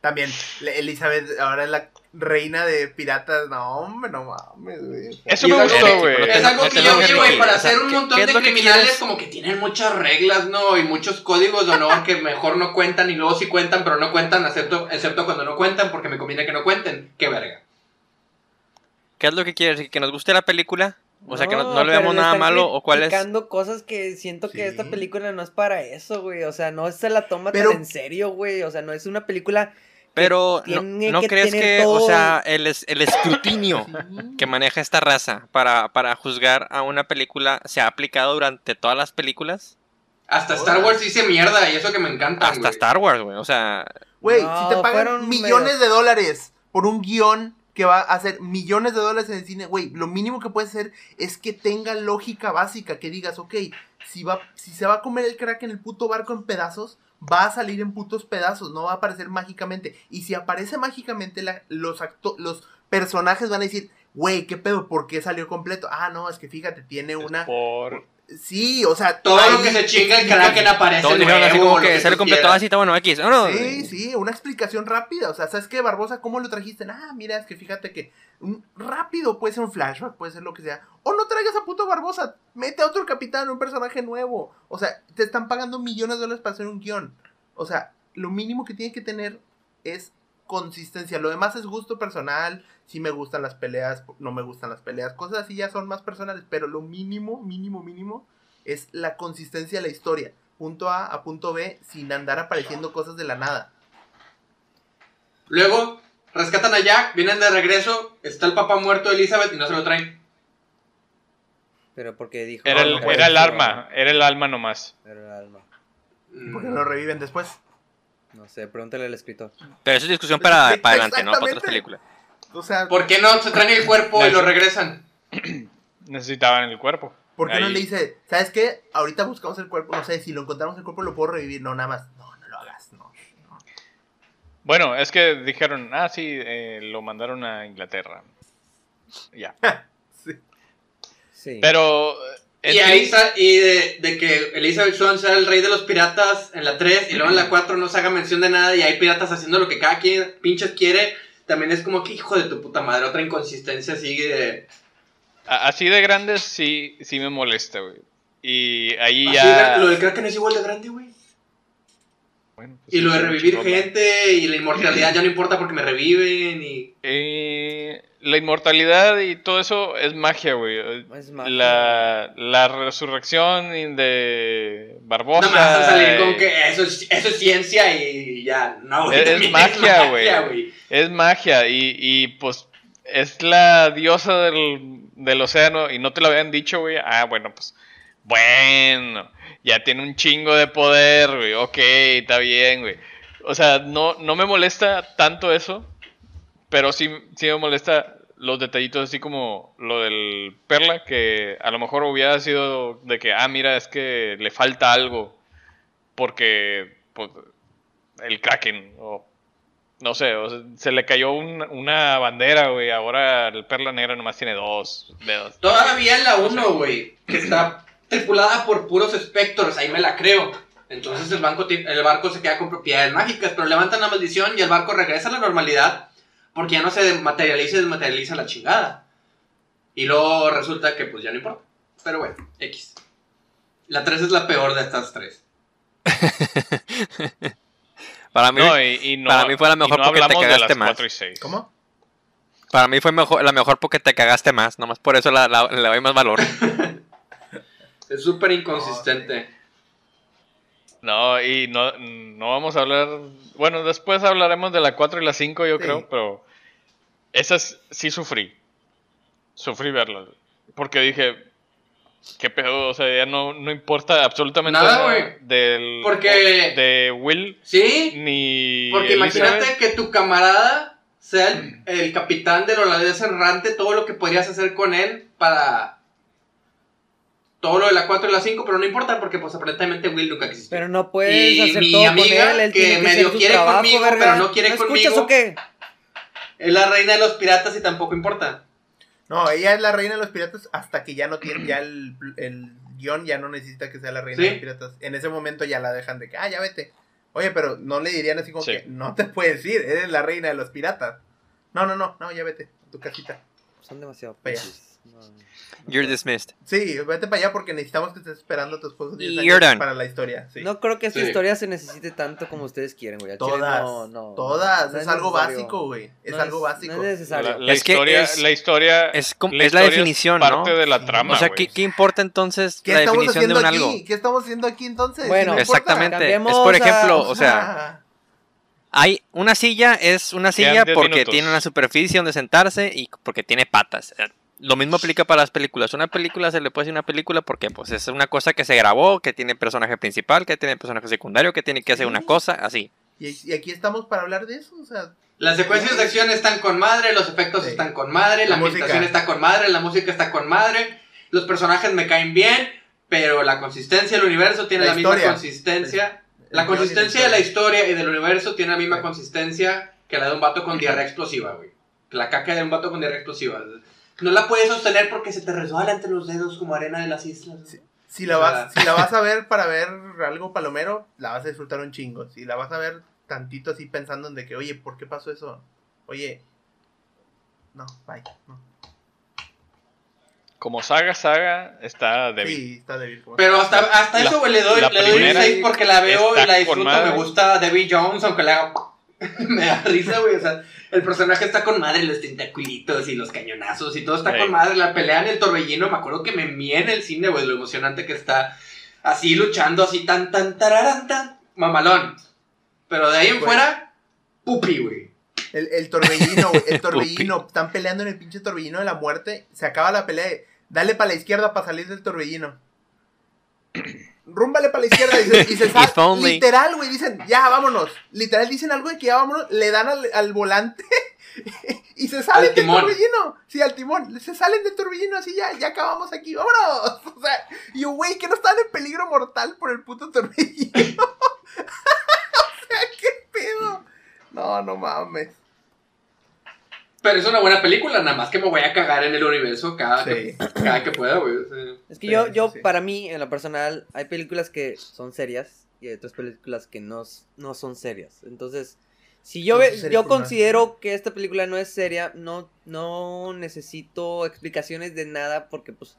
También le- Elizabeth ahora es la reina de piratas. No, hombre, no mames, güey. Eso me es gustó, algo- güey. Es algo que yo vi, güey, para hacer un ¿qué- montón de criminales como que tienen muchas reglas, ¿no? Y muchos códigos de honor que mejor no cuentan y luego sí cuentan, pero no cuentan, excepto, excepto cuando no cuentan porque me conviene que no cuenten. Qué verga. ¿Qué es lo que quieres? ¿Que nos guste la película? O sea, que no, no le vemos nada malo o cuál es... cosas que siento que Sí. esta película no es para eso, güey. O sea, no se la toma Pero- tan en serio, güey. O sea, no es una película. Pero no, tiene ¿no que crees que, o sea, el, es- el escrutinio que maneja esta raza para, para juzgar a una película se ha aplicado durante todas las películas? Hasta Star. Wars dice mierda y eso que me encanta. Hasta Star Wars, güey. O sea, Güey, No, si te pagan millones medio- de dólares por un guion que va a hacer millones de dólares en el cine, güey, lo mínimo que puedes hacer es que tenga lógica básica, que digas, ok, si, va, si se va a comer el crack en el puto barco en pedazos, va a salir en putos pedazos, no va a aparecer mágicamente. Y si aparece mágicamente, la- los, los personajes van a decir, güey, ¿qué pedo? ¿Por qué salió completo? Ah, no, es que fíjate, tiene una... Por... Sí, o sea... Todo lo que se chinga el explica- Kraken aparece todos nuevo, dijeron así como lo que se le completó así, está bueno, X. ¿o no? Sí, sí, una explicación rápida. O sea, ¿sabes qué, Barbosa? ¿Cómo lo trajiste? Ah, mira, es que fíjate que un- rápido puede ser un flashback, puede ser lo que sea. O no traigas a puto Barbosa, mete a otro capitán, un personaje nuevo. O sea, te están pagando millones de dólares para hacer un guion. O sea, lo mínimo que tiene que tener es consistencia. Lo demás es gusto personal. Si me gustan las peleas, no me gustan las peleas. Cosas así ya son más personales. Pero lo mínimo, mínimo, mínimo es la consistencia de la historia. Punto A a punto B sin andar apareciendo cosas de la nada. Luego, rescatan a Jack, vienen de regreso, está el papá muerto de Elizabeth y no se lo traen. Pero porque dijo. Era el, no era el arma, era el alma nomás. Era el alma. ¿Por qué no lo reviven después? No sé, pregúntale al escritor. Pero eso es discusión para, para adelante, ¿no? Para otras películas. O sea, ¿Por qué no se traen el cuerpo y lo regresan? Necesitaban el cuerpo. ¿por qué no le dice, ¿sabes qué? Ahorita buscamos el cuerpo, no sé, si lo encontramos el cuerpo lo puedo revivir. No, nada más. No, no lo hagas, no. no. Bueno, es que dijeron, ah, sí, eh, lo mandaron a Inglaterra. Ya. Sí. Sí. Pero. Y ahí y de, de que Elizabeth Swan sea el rey de los piratas en la 3 y luego en la 4 no se haga mención de nada y hay piratas haciendo lo que cada quien pinches quiere, también es como que hijo de tu puta madre, otra inconsistencia sigue de... así de grandes sí, sí me molesta, güey. Y ahí Así, ya. Lo del Kraken es igual de grande, güey. Bueno, pues Y sí, lo de revivir gente y la inmortalidad ya no importa porque me reviven y... Eh, la inmortalidad y todo eso es magia, güey. Es magia. La, la resurrección de Barbosa. Nada más a salir con que eso es, eso es ciencia y ya, no, güey. Es- es magia, güey. Es magia y, y, pues es la diosa del, del océano y no te lo habían dicho, güey. Ah, bueno, pues bueno, ya tiene un chingo de poder, güey. Ok, está bien, güey. O sea, no, no me molesta tanto eso, pero sí, sí me molesta los detallitos así como lo del Perla, que a lo mejor hubiera sido de que, ah, mira, es que le falta algo porque pues, el Kraken o no sé, o sea, se le cayó un- una bandera, güey. Ahora el Perla Negra nomás tiene dos dedos. Todavía en la 1, güey, que está tripulada por puros Spectors, ahí me la creo. Entonces el, banco el barco se queda con propiedades mágicas, pero levantan la maldición y el barco regresa a la normalidad porque ya no se materializa y desmaterializa la chingada. Y luego resulta que pues ya no importa. Pero bueno, X. La 3 es la peor de estas tres. Para mí, No, y, y no, para mí fue la mejor no porque te cagaste más. 4 y 6. ¿Cómo? para mí fue mejor, la mejor porque te cagaste más. Nomás por eso la- la- le doy más valor. Es súper inconsistente. No, y no, no vamos a hablar. Bueno, después hablaremos de la 4 y la 5, yo Sí. creo, pero. Esas sí sufrí. Sufrí verlas. Porque dije. ¿Qué pedo? O sea, ya no, no importa absolutamente Nada, nada, güey. del. Porque- De Will ¿Sí? ni. Porque Elizabeth. imagínate que tu camarada sea el, el capitán del holandés errante, todo lo que podrías hacer con él para todo lo de la 4 y la 5, pero no importa porque pues aparentemente Will nunca existió. Pero no puedes Y hacer mi todo amiga, con él. Él que medio quiere trabajo, conmigo, verga. pero no quiere escuchas conmigo. o qué? Es la reina de los piratas y tampoco importa. No, ella es la reina de los piratas hasta que ya no tiene, ya el, el guion ya no necesita que sea la reina Sí. de los piratas. En ese momento ya la dejan de que, ah, ya vete. Oye, pero no le dirían así como Sí. que no te puedes ir, eres la reina de los piratas. No, no, no, no, ya vete a tu casita. Son demasiado Vaya. Pinches. No, no You're dismissed. Sí, vete para allá porque necesitamos que estés esperando a tu esposo 10 You're años done. para la historia. Sí. No creo que esta Sí. historia se necesite tanto como ustedes quieren, güey. Todas, no, no, todas, no es, algo básico, güey. Es No algo básico. No es necesario. La, la Es que historia, es- la historia es la es la historia definición, parte ¿no? de la trama, O sea. ¿qué, qué importa entonces ¿Qué la estamos definición de haciendo un aquí? algo? ¿Qué estamos haciendo aquí entonces? Bueno. Exactamente. Es por ejemplo, O o sea, hay una silla, es una silla 10 porque minutos. tiene una superficie donde sentarse y porque tiene patas. Lo mismo aplica para las películas. Una película se le puede decir una película porque pues es una cosa que se grabó, que tiene personaje principal, que tiene personaje secundario, que tiene que hacer una cosa, así. y, y aquí estamos para hablar de eso, o sea, Las secuencias de acción están con madre, los efectos Sí. están con madre, la, La ambientación música. está con madre, la música está con madre, los personajes me caen bien, pero la consistencia del universo tiene La la, misma consistencia. el La consistencia de la historia. historia y del universo tiene la misma Sí. consistencia que la de un vato con diarrea explosiva, güey. La caca de un vato con diarrea explosiva. No la puedes sostener porque se te resbala entre los dedos como arena de las islas. Sí. Si la, vas, si la vas a ver para ver algo palomero, la vas a disfrutar un chingo. Si la vas a ver tantito así pensando en de que, oye, ¿por qué pasó eso? Oye, no, bye. no. Como saga, saga, está débil. Sí, está débil. Pero hasta, hasta La- eso, güey, le doy, le doy un primera 6 porque la veo y la disfruto. Me gusta Debbie Jones, aunque le haga. me da risa, güey. O sea, el personaje está con madre, los tentaculitos y los cañonazos y todo está con madre. La pelea en el torbellino, me acuerdo que me mié en el cine, güey, lo emocionante que está. Así luchando, así tan, tan, tararán, tan. Mamalón. Pero de ahí en Güey. fuera, pupi, güey. El, el torbellino, güey, el torbellino. Están peleando en el pinche torbellino de la muerte. Se acaba la pelea. de, Dale para la izquierda para salir del torbellino. Rúmbale para la izquierda y se, y se. Literal, güey, dicen, ya, vámonos. Literal dicen algo de que ya vámonos. Le dan al, al volante y se salen Al del timón. torbellino. Sí, al timón. Se salen del torbellino así, ya, ya acabamos aquí, vámonos. O sea, y güey que no están en peligro mortal por el puto torbellino. o sea, qué pedo. No, no mames. Pero es una buena película, nada más que me voy a cagar en el universo cada, Sí. que, cada que pueda, güey. Es que Sí, yo, yo sí. para mí, en lo personal, hay películas que son serias y hay otras películas que no, no son serias. Entonces, si yo, ve- yo considero que esta película no es seria, no, no necesito explicaciones de nada porque pues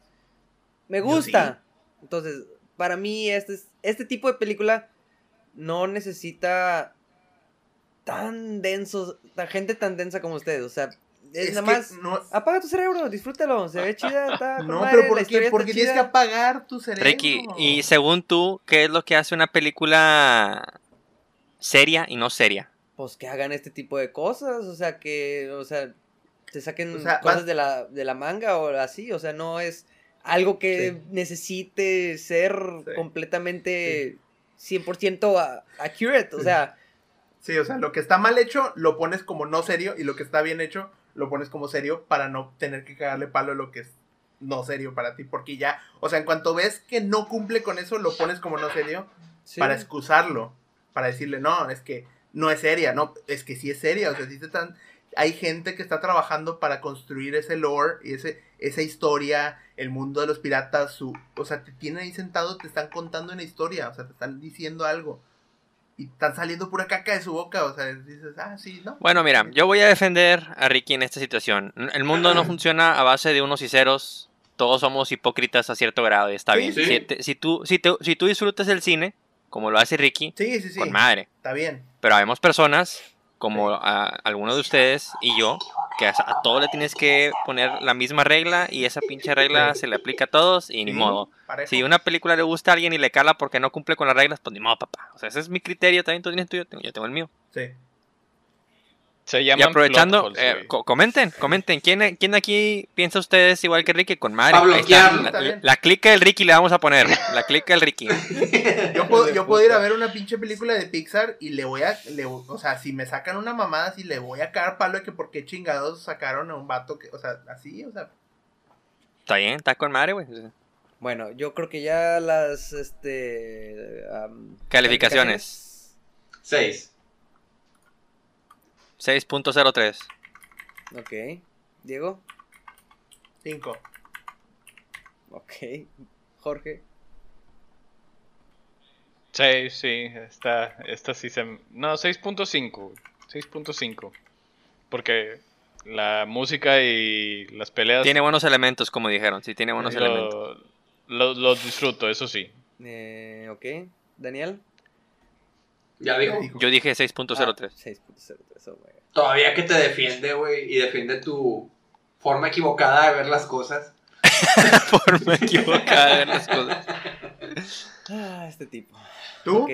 me gusta. Entonces, para mí este, es- este tipo de película no necesita tan densos, la gente tan densa como ustedes. O sea, es, Es nada que más... no- Apaga tu cerebro, disfrútalo, se ve chida, está No, madre, pero la ¿por qué, porque tienes que apagar tu cerebro? Ricky, y según tú, ¿qué es lo que hace una película seria y no seria? pues que hagan este tipo de cosas, o sea, que, o sea, te saquen O sea, cosas vas- de la, de la manga o así, o sea, no es algo que Sí. necesite ser Sí. completamente 100% a- accurate, o Sí. sea, Sí, o sea, lo que está mal hecho lo pones como no serio y lo que está bien hecho lo pones como serio para no tener que cagarle palo a lo que es no serio para ti. Porque ya, o sea, en cuanto ves que no cumple con eso, lo pones como no serio sí. para excusarlo. Para decirle, no, es que no es seria, no, es que sí es seria. O sea, sí se están. Hay gente que está trabajando para construir ese lore y ese, esa historia, el mundo de los piratas, su, o sea, te tienen ahí sentado, te están contando una historia, o sea, te están diciendo algo. Y están saliendo pura caca de su boca, o sea, dices, ah, sí, ¿no? Bueno, mira, yo voy a defender a Ricky en esta situación. El mundo no funciona a base de unos y ceros. Todos somos hipócritas a cierto grado y está Sí, bien. sí. Si, te- si tú, si, te- si tú disfrutas el cine, como lo hace Ricky, Sí, sí, sí. con madre. Está bien. Pero habemos personas, como a, alguno de ustedes y yo, que a, a todo le tienes que poner la misma regla y esa pinche regla se le aplica a todos y ni modo. parejo. Si una película le gusta a alguien y le cala porque no cumple con las reglas, pues ni modo, papá. O sea, ese es mi criterio, también tú tienes tuyo, yo tengo el mío. Sí. Se Y llaman aprovechando, plot holes, eh, comenten, comenten. ¿Quién, ¿Quién aquí piensa ustedes igual que Ricky? Con madre. Pa' Ahí está, bloquearlo. la, la clica del Ricky le vamos a poner. La clica del Ricky. Yo puedo, yo puedo ir a ver una pinche película de Pixar y le voy a, le, o sea, si me sacan una mamada así, le voy a cagar palo de que por qué chingados sacaron a un vato que, o sea, así, o sea, Está bien, está con madre, güey. bueno, yo creo que ya las, este, Calificaciones. 6. 6.03. Ok, Diego, cinco. ok, Jorge, Sí, sí, esta, esta sí se... No, 6.5, 6.5. Porque la música y las peleas... Tiene buenos elementos, como dijeron. Sí, tiene buenos elementos. lo- lo- los disfruto, eso sí. Eh, ok. Daniel. Ya dijo. Yo dije 6.03. Ah, 6.03. oh my God. Todavía que te defiende, güey, y defiende tu forma equivocada de ver las cosas. Forma equivocada de ver las cosas. Ah, este tipo. ¿Tú? Ok.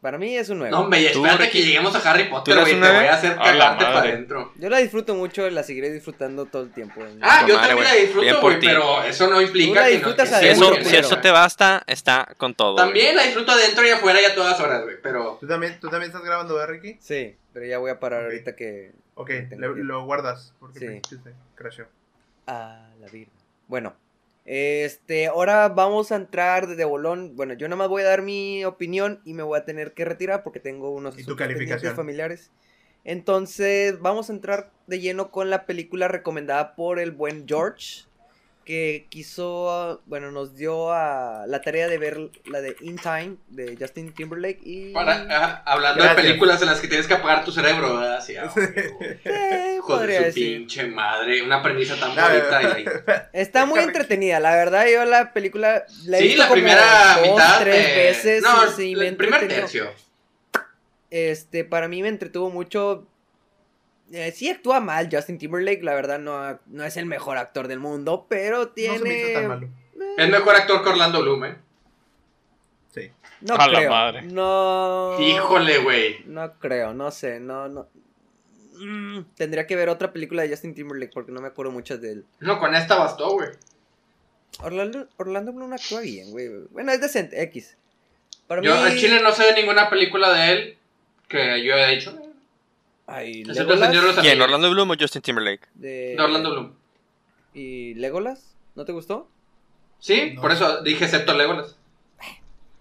Para mí es un 9. No, hombre, y ¿Tú, espérate que lleguemos a Harry ¿Tú Potter, güey, te voy a hacer cagarte para adentro. Yo la disfruto mucho, la seguiré disfrutando todo el tiempo. Ah, yo madre, también la disfruto, por güey, ti. pero eso no implica la que no... que Si eso, adentro, muy si pero- eso te basta, está con todo. También la disfruto adentro y afuera y a todas horas, güey, pero... ¿Tú también, ¿Tú también estás grabando, ¿verdad, Ricky? Sí, pero ya voy a parar ahorita que. Ok, le- lo guardas. Porque Sí. crashó. Ah, la virgen. Bueno, este, ahora vamos a entrar de bolón. Bueno, yo nada más voy a dar mi opinión y me voy a tener que retirar porque tengo unos ¿Y tu asuntos pendientes calificación? familiares. Entonces, vamos a entrar de lleno con la película recomendada por el buen George, que quiso, bueno, nos dio a la tarea de ver la de In Time de Justin Timberlake y Para, hablando Gracias. de películas en las que tienes que apagar tu cerebro, ¿verdad? Sí, ah, güey. Eh, Hijo podría de su decir. pinche madre, una premisa tan bonita y... Está muy entretenida, la verdad yo la película la he Sí, visto la como primera dos, mitad. tres eh, veces No, y sí, me el primer entretenió. tercio. Este, para mí me entretuvo mucho. Eh, sí actúa mal Justin Timberlake, la verdad no, no es el mejor actor del mundo, pero tiene... No se me hizo tan malo. Es mejor actor que Orlando Bloom, ¿eh? Sí. No A la creo. madre. No... Híjole, güey. No creo, no sé, no, no... Mm, tendría que ver otra película de Justin Timberlake porque no me acuerdo mucho de él. No, con esta bastó, güey. Orlando, Orlando Bloom actúa bien, güey. Bueno, es decente, X. Para Yo mí... en Chile no sé de ninguna película de él que yo haya dicho. Ay, Excepto el Legolas, ¿Quién? ¿Orlando Bloom o Justin Timberlake? de... De Orlando Bloom. ¿Y Legolas? ¿No te gustó? Sí, No. por eso dije excepto Legolas.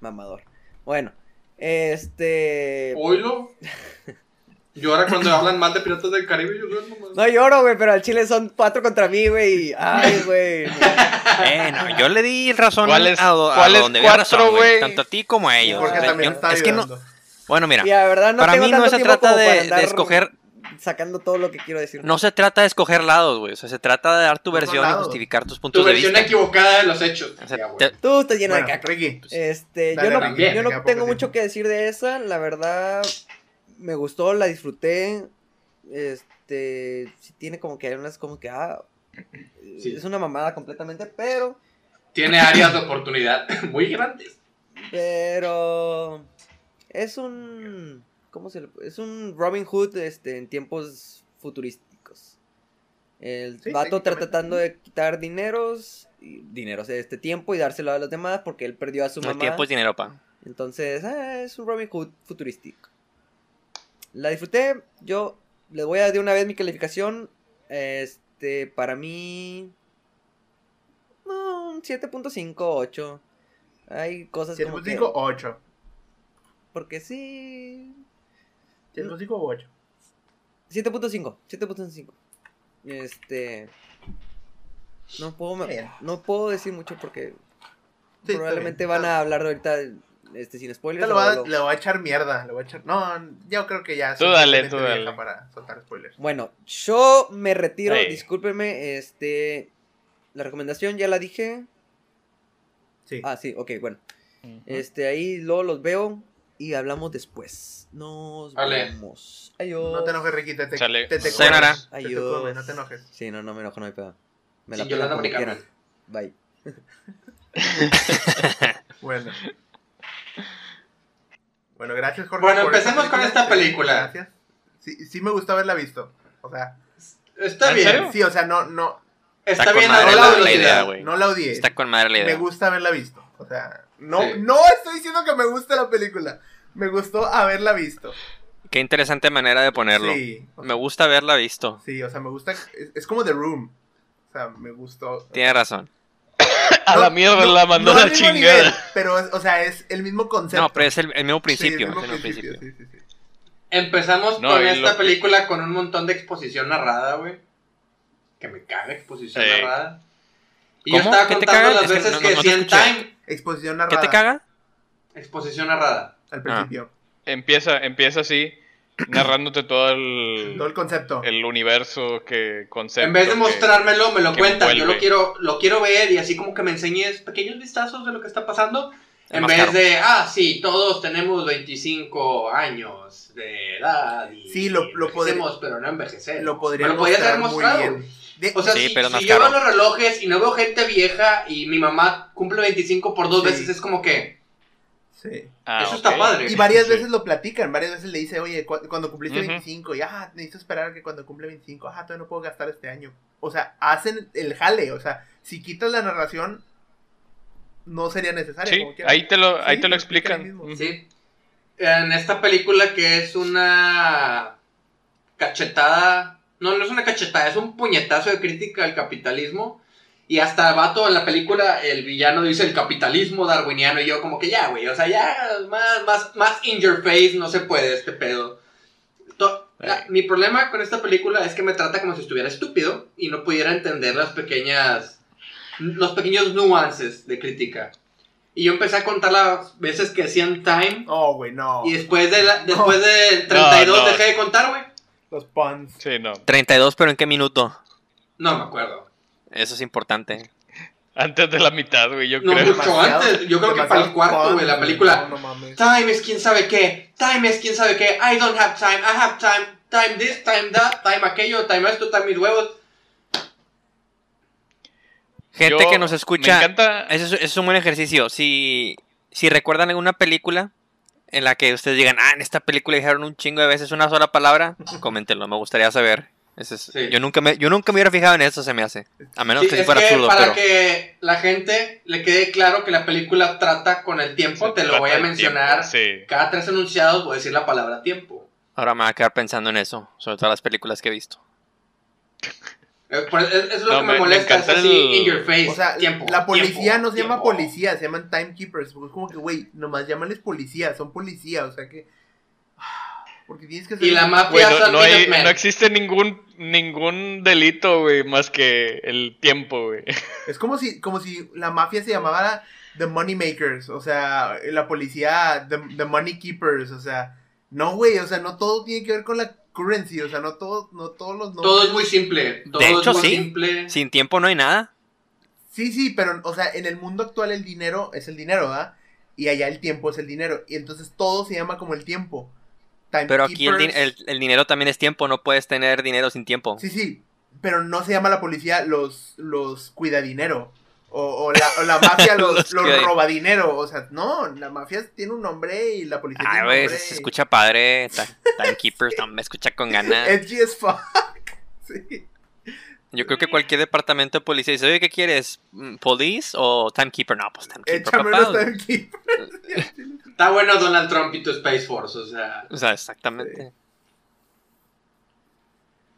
Mamador. Bueno, este... Oilo. Yo ahora cuando hablan mal de Piratas del Caribe, yo nomás. No lloro, güey, pero al chile son cuatro contra mí, güey. Ay, güey. Eh, no, yo le di razón ¿Cuáles- a, do- a cuáles donde había cuatro, razón, güey. Tanto a ti como a ellos. Porque también Yo- está es que no, bueno, mira, Y la verdad no para tengo mí no se trata de, de escoger, Sacando todo lo que quiero decir. no se trata de escoger lados, güey. O sea, se trata de dar tu versión y justificar tus Tu puntos de versión vista. equivocada de los hechos. O sea, te- Tú estás lleno Bueno, de caca. Ricky. Este, Dale, yo no, también, yo no tengo mucho tiempo. que decir de esa. La verdad, me gustó, la disfruté. Este, sí tiene como que hay unas como que, ah, Sí. es una mamada completamente, pero, Tiene áreas de oportunidad muy grandes. pero, es un, ¿cómo se le Es un Robin Hood, este, en tiempos futurísticos. El Sí, vato técnicamente. tratando de quitar dineros, y, dineros de este tiempo y dárselo a los demás porque él perdió a su El mamá. tiempo es dinero, pa. Entonces, ah, es un Robin Hood futurístico. La disfruté. Yo le voy a dar de una vez mi calificación. Este, para mí. no, un 7.5, 8. Hay cosas como que. 7.5 o 8. Porque sí. 7.5 o 8. 7.5, 7.5. Este. No puedo, no puedo decir mucho porque Sí, probablemente van a hablar ahorita este, sin spoilers. Te lo o voy a- lo- le voy a echar mierda. Le voy a echar. No, yo creo que ya. Tú dale, tú Para soltar spoilers. Bueno, yo me retiro, Ey. discúlpenme, este, la recomendación ya la dije. Sí. Ah, sí, ok, bueno. Este, ahí luego los veo y hablamos después. Nos Vale. vemos. Adiós. No te enojes, Ricky. Te, te, Sale. te, te comes, te te Adiós. comes, no te enojes. Sí, no, no me enojo, no hay pedo. Me Sí, la como Montecampo. quieran. Bye. Bueno. Bueno, gracias, Jorge. Bueno, empecemos con esta película. Gracias. Sí, sí me gusta haberla visto. O sea, Está ¿En bien. serio? sí, o sea, no, no, Está, Está con bien madre a la- la idea, güey. no la odié. Está con madre la Me idea. gusta haberla visto. O sea, no, Sí. no estoy diciendo que me guste la película. Me gustó haberla visto. Qué interesante manera de ponerlo. Sí. o Me gusta haberla visto. Sí, o sea, me gusta. Es, es como The Room. O sea, me gustó. Tiene razón. A No, la mierda no- la mandó no la chingada. nivel, pero, es- o sea, es el mismo concepto. No, pero es el, el mismo Sí, principio. el mismo es el mismo principio, principio. sí, sí, sí. Empezamos No, con esta lo- película con un montón de exposición narrada, güey. Que me caga exposición narrada. Y yo ¿Cómo? estaba ¿Qué te contando caga? las Es que veces no- que decía en time. Exposición ¿Qué narrada. te caga? Exposición narrada. al principio. Empieza, empieza así, narrándote todo el, Todo el concepto. el universo que concepto. En vez de que- mostrármelo, me lo que cuentan. Yo lo quiero, lo quiero ver y así como que me enseñes pequeños vistazos de lo que está pasando. Es En vez caro. de, ah, sí, todos tenemos 25 años de edad y Sí, lo- lo envejecemos, pero no envejecer. Lo podría lo podías haber muy mostrado. bien. De- O sea, Sí, si, pero si yo veo los relojes y no veo gente vieja y mi mamá cumple 25 por dos Sí. veces, es como que sí. Ah, eso está padre. Y varias Sí. veces lo platican, varias veces le dice, oye, cu- cuando cumpliste Ujú. 25, y ah, necesito esperar a que cuando cumple 25, ah, todavía no puedo gastar este año. O sea, hacen el jale, o sea, si quitas la narración, no sería necesario. Sí, como quiera. ahí te lo, ahí te lo explican. Sí. En esta película que es una cachetada, no, no es una cachetada, es un puñetazo de crítica al capitalismo. Y hasta vato en la película, el villano dice el capitalismo darwiniano. Y yo, como que ya, güey, o sea, ya más, más, más in your face no se puede este pedo. To- la- mi problema con esta película es que me trata como si estuviera estúpido y no pudiera entender las pequeñas, los pequeños nuances de crítica. Y yo empecé a contar las veces que hacían time Oh, güey, no. y después, de la, después del 32 No, no. dejé de contar, güey. Los puns. Sí, no. 32, pero ¿en qué minuto? No me acuerdo. Eso es importante. Antes de la mitad, güey, yo No, creo. mucho antes. Yo creo que para el cuarto, güey, la película. No, no mames. Time es quién sabe qué. Time es quién sabe qué. I don't have time. I have time. Time this, time that. Time aquello. Time esto. Time mis huevos. Gente Yo- que nos Me escucha, encanta. eso es, eso es un buen ejercicio. Si, si recuerdan alguna película en la que ustedes digan, ah, en esta película dijeron un chingo de veces una sola palabra, coméntenlo, me gustaría saber. Ese es- Sí. yo, nunca me, yo nunca me hubiera fijado en eso, se me hace. A menos Sí, que si es fuera que absurdo, para pero... que la gente le quede claro que la película trata con el tiempo, Se te lo voy a mencionar. Sí. Cada tres enunciados voy a decir la palabra tiempo. Ahora me voy a quedar pensando en eso, sobre todas las películas que he visto. Eh, por- Es, lo No, que me- me me molesta. Es así, el- in your face. O sea, tiempo. la policía tiempo, no se llama policía, se llaman timekeepers. Es como que, güey, nomás llámales policía, son policía, o sea que. Porque tienes que ser. Y la mafia no, son no hay- Minutemen. no existe ningún ningún delito, güey, más que el tiempo, güey. Es como si, como si la mafia se llamara The Money Makers, o sea, la policía The, the Money Keepers, o sea, no, güey, o sea, no todo tiene que ver con la currency, o sea, no todo, no todos los nombres. Todo es muy simple. Todo De hecho, es muy sí. simple. Sin tiempo no hay nada. Sí, sí, pero, o sea, en el mundo actual el dinero es el dinero, ¿verdad? Y allá el tiempo es el dinero, y entonces todo se llama como el tiempo. Pero aquí el, el- el dinero también es tiempo, no puedes tener dinero sin tiempo. Sí, sí, pero no se llama la policía los, los cuidadinero. O, o, la, o la mafia los, Los los cuida- robadinero. O sea, no, la mafia tiene un nombre y la policía Ay, tiene un nombre. se escucha padre. Timekeepers, no, me escucha con ganas. Edgy as fuck. Sí. Yo creo que cualquier departamento de policía dice, oye, ¿qué quieres? Mm, ¿Police o Timekeeper? No, pues Timekeeper, Échame papá. unos timekeepers. Está bueno Donald Trump y tu Space Force, o sea. O sea, exactamente.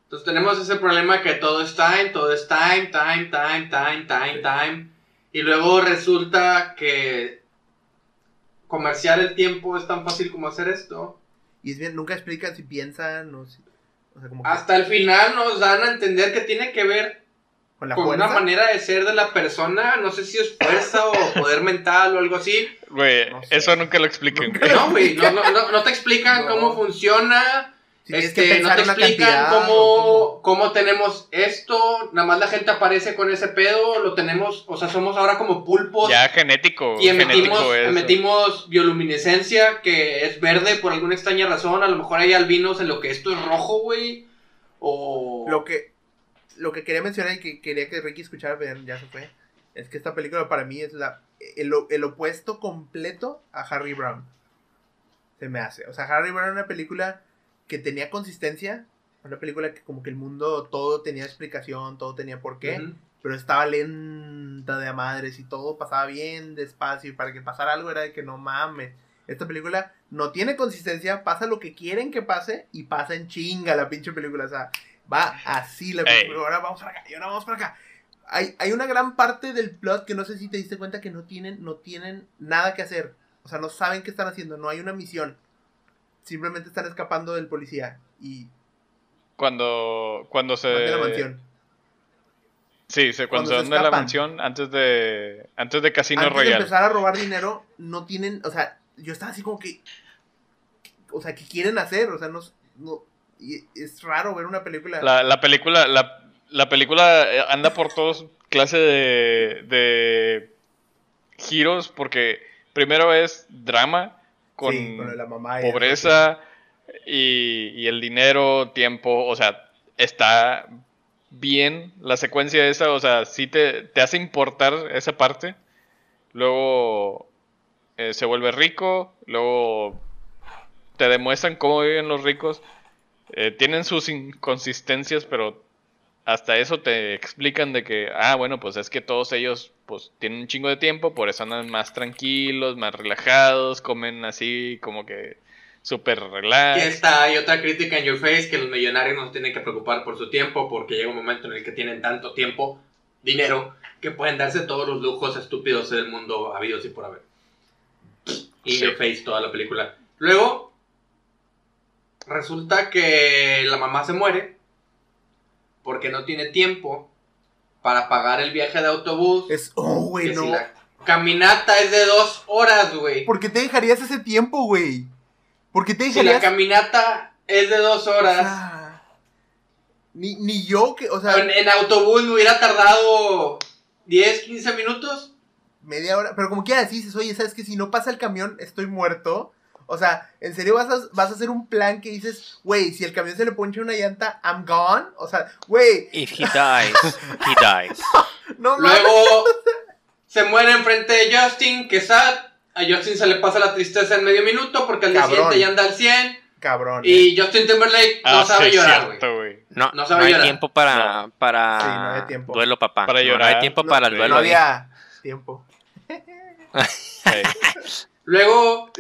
Entonces tenemos ese problema que todo es time, todo es time, time, time, time, time, time. Y luego resulta que comerciar el tiempo es tan fácil como hacer esto. Y es bien, nunca explican si piensan o si. O sea, como que Hasta el final nos dan a entender que tiene que ver con la con una manera de ser de la persona. No sé si es fuerza o poder mental o algo así. Güey, No sé. eso nunca lo expliquen. Nunca. No, güey, no, no, no, no te explican No. cómo funciona. Si Este, que no te explican cantidad, cómo, cómo tenemos esto, nada más la gente aparece con ese pedo, lo tenemos, o sea, somos ahora como pulpos Ya genético. y emitimos, genético eso. emitimos bioluminescencia que es verde por alguna extraña razón, a lo mejor hay albinos en lo que esto es rojo, güey, o... Lo que, lo que quería mencionar y que quería que Ricky escuchara, pero ya se fue, es que esta película para mí es la, el, el opuesto completo a Harry Brown. Se me hace. O sea, Harry Brown era una película que tenía consistencia, una película que como que el mundo todo tenía explicación, todo tenía por qué, pero estaba lenta de a madres y todo pasaba bien despacio y para que pasara algo era de que no mames. Esta película no tiene consistencia, pasa lo que quieren que pase y pasa en chinga la pinche película. O sea, va así la Ey. película. Ahora vamos para acá y ahora vamos para acá. Hay, hay una gran parte del plot que no sé si te diste cuenta que no tienen, no tienen nada que hacer. O sea, no saben qué están haciendo, no hay una misión. Simplemente están escapando del policía y Cuando, cuando se... de la mansión. Sí, se, Cuando cuando, se van de la mansión antes de, antes de Casino Antes de Royale. empezar a robar dinero, no tienen, o sea, yo estaba así como que, o sea, ¿qué quieren hacer? O sea, no, no es raro ver una película. La, la película, la, la película eh, anda por todos clase de, de giros porque primero es drama con, Sí, con la mamá y eso, pobreza y, y el dinero, tiempo, o sea, está bien la secuencia esa, o sea, sí te, te hace importar esa parte. Luego eh, se vuelve rico, luego te demuestran cómo viven los ricos. Eh, tienen sus inconsistencias, pero hasta eso te explican de que, ah, bueno, pues es que todos ellos pues tienen un chingo de tiempo, por eso andan más tranquilos, más relajados, comen así como que súper Y relax. esta hay otra crítica en Your Face, que los millonarios no se tienen que preocupar por su tiempo, porque llega un momento en el que tienen tanto tiempo, dinero, que pueden darse todos los lujos estúpidos del mundo habidos y por haber. Y Sí. Your Face, toda la película. Luego, resulta que la mamá se muere porque no tiene tiempo para pagar el viaje de autobús. Es, oh, güey, no. si la caminata es de dos horas, güey. ¿Por qué te dejarías ese tiempo, güey? ¿Por qué te Si la dejarías? caminata es de dos o horas. sea, ni, ni yo que, o sea, En, en autobús me hubiera tardado 10, 15 minutos. media hora, pero como quieras dices, oye, ¿sabes que Si no pasa el camión, estoy muerto. O sea, ¿en serio vas a, vas a hacer un plan que dices, güey, si el camión se le poncha una llanta, I'm gone? O sea, güey, If he dies, he dies. no. Luego se muere enfrente de Justin, que sad. A Justin se le pasa la tristeza en medio minuto porque al día siguiente ya anda al 100. Cabrón. eh. Y Justin Timberlake no Ah, sabe sí, llorar, güey. No, No no, sabe hay llorar. tiempo para, para Sí, no hay tiempo. duelo, papá. Para No, No, llorar. hay tiempo No, para el duelo. no había tiempo. Luego,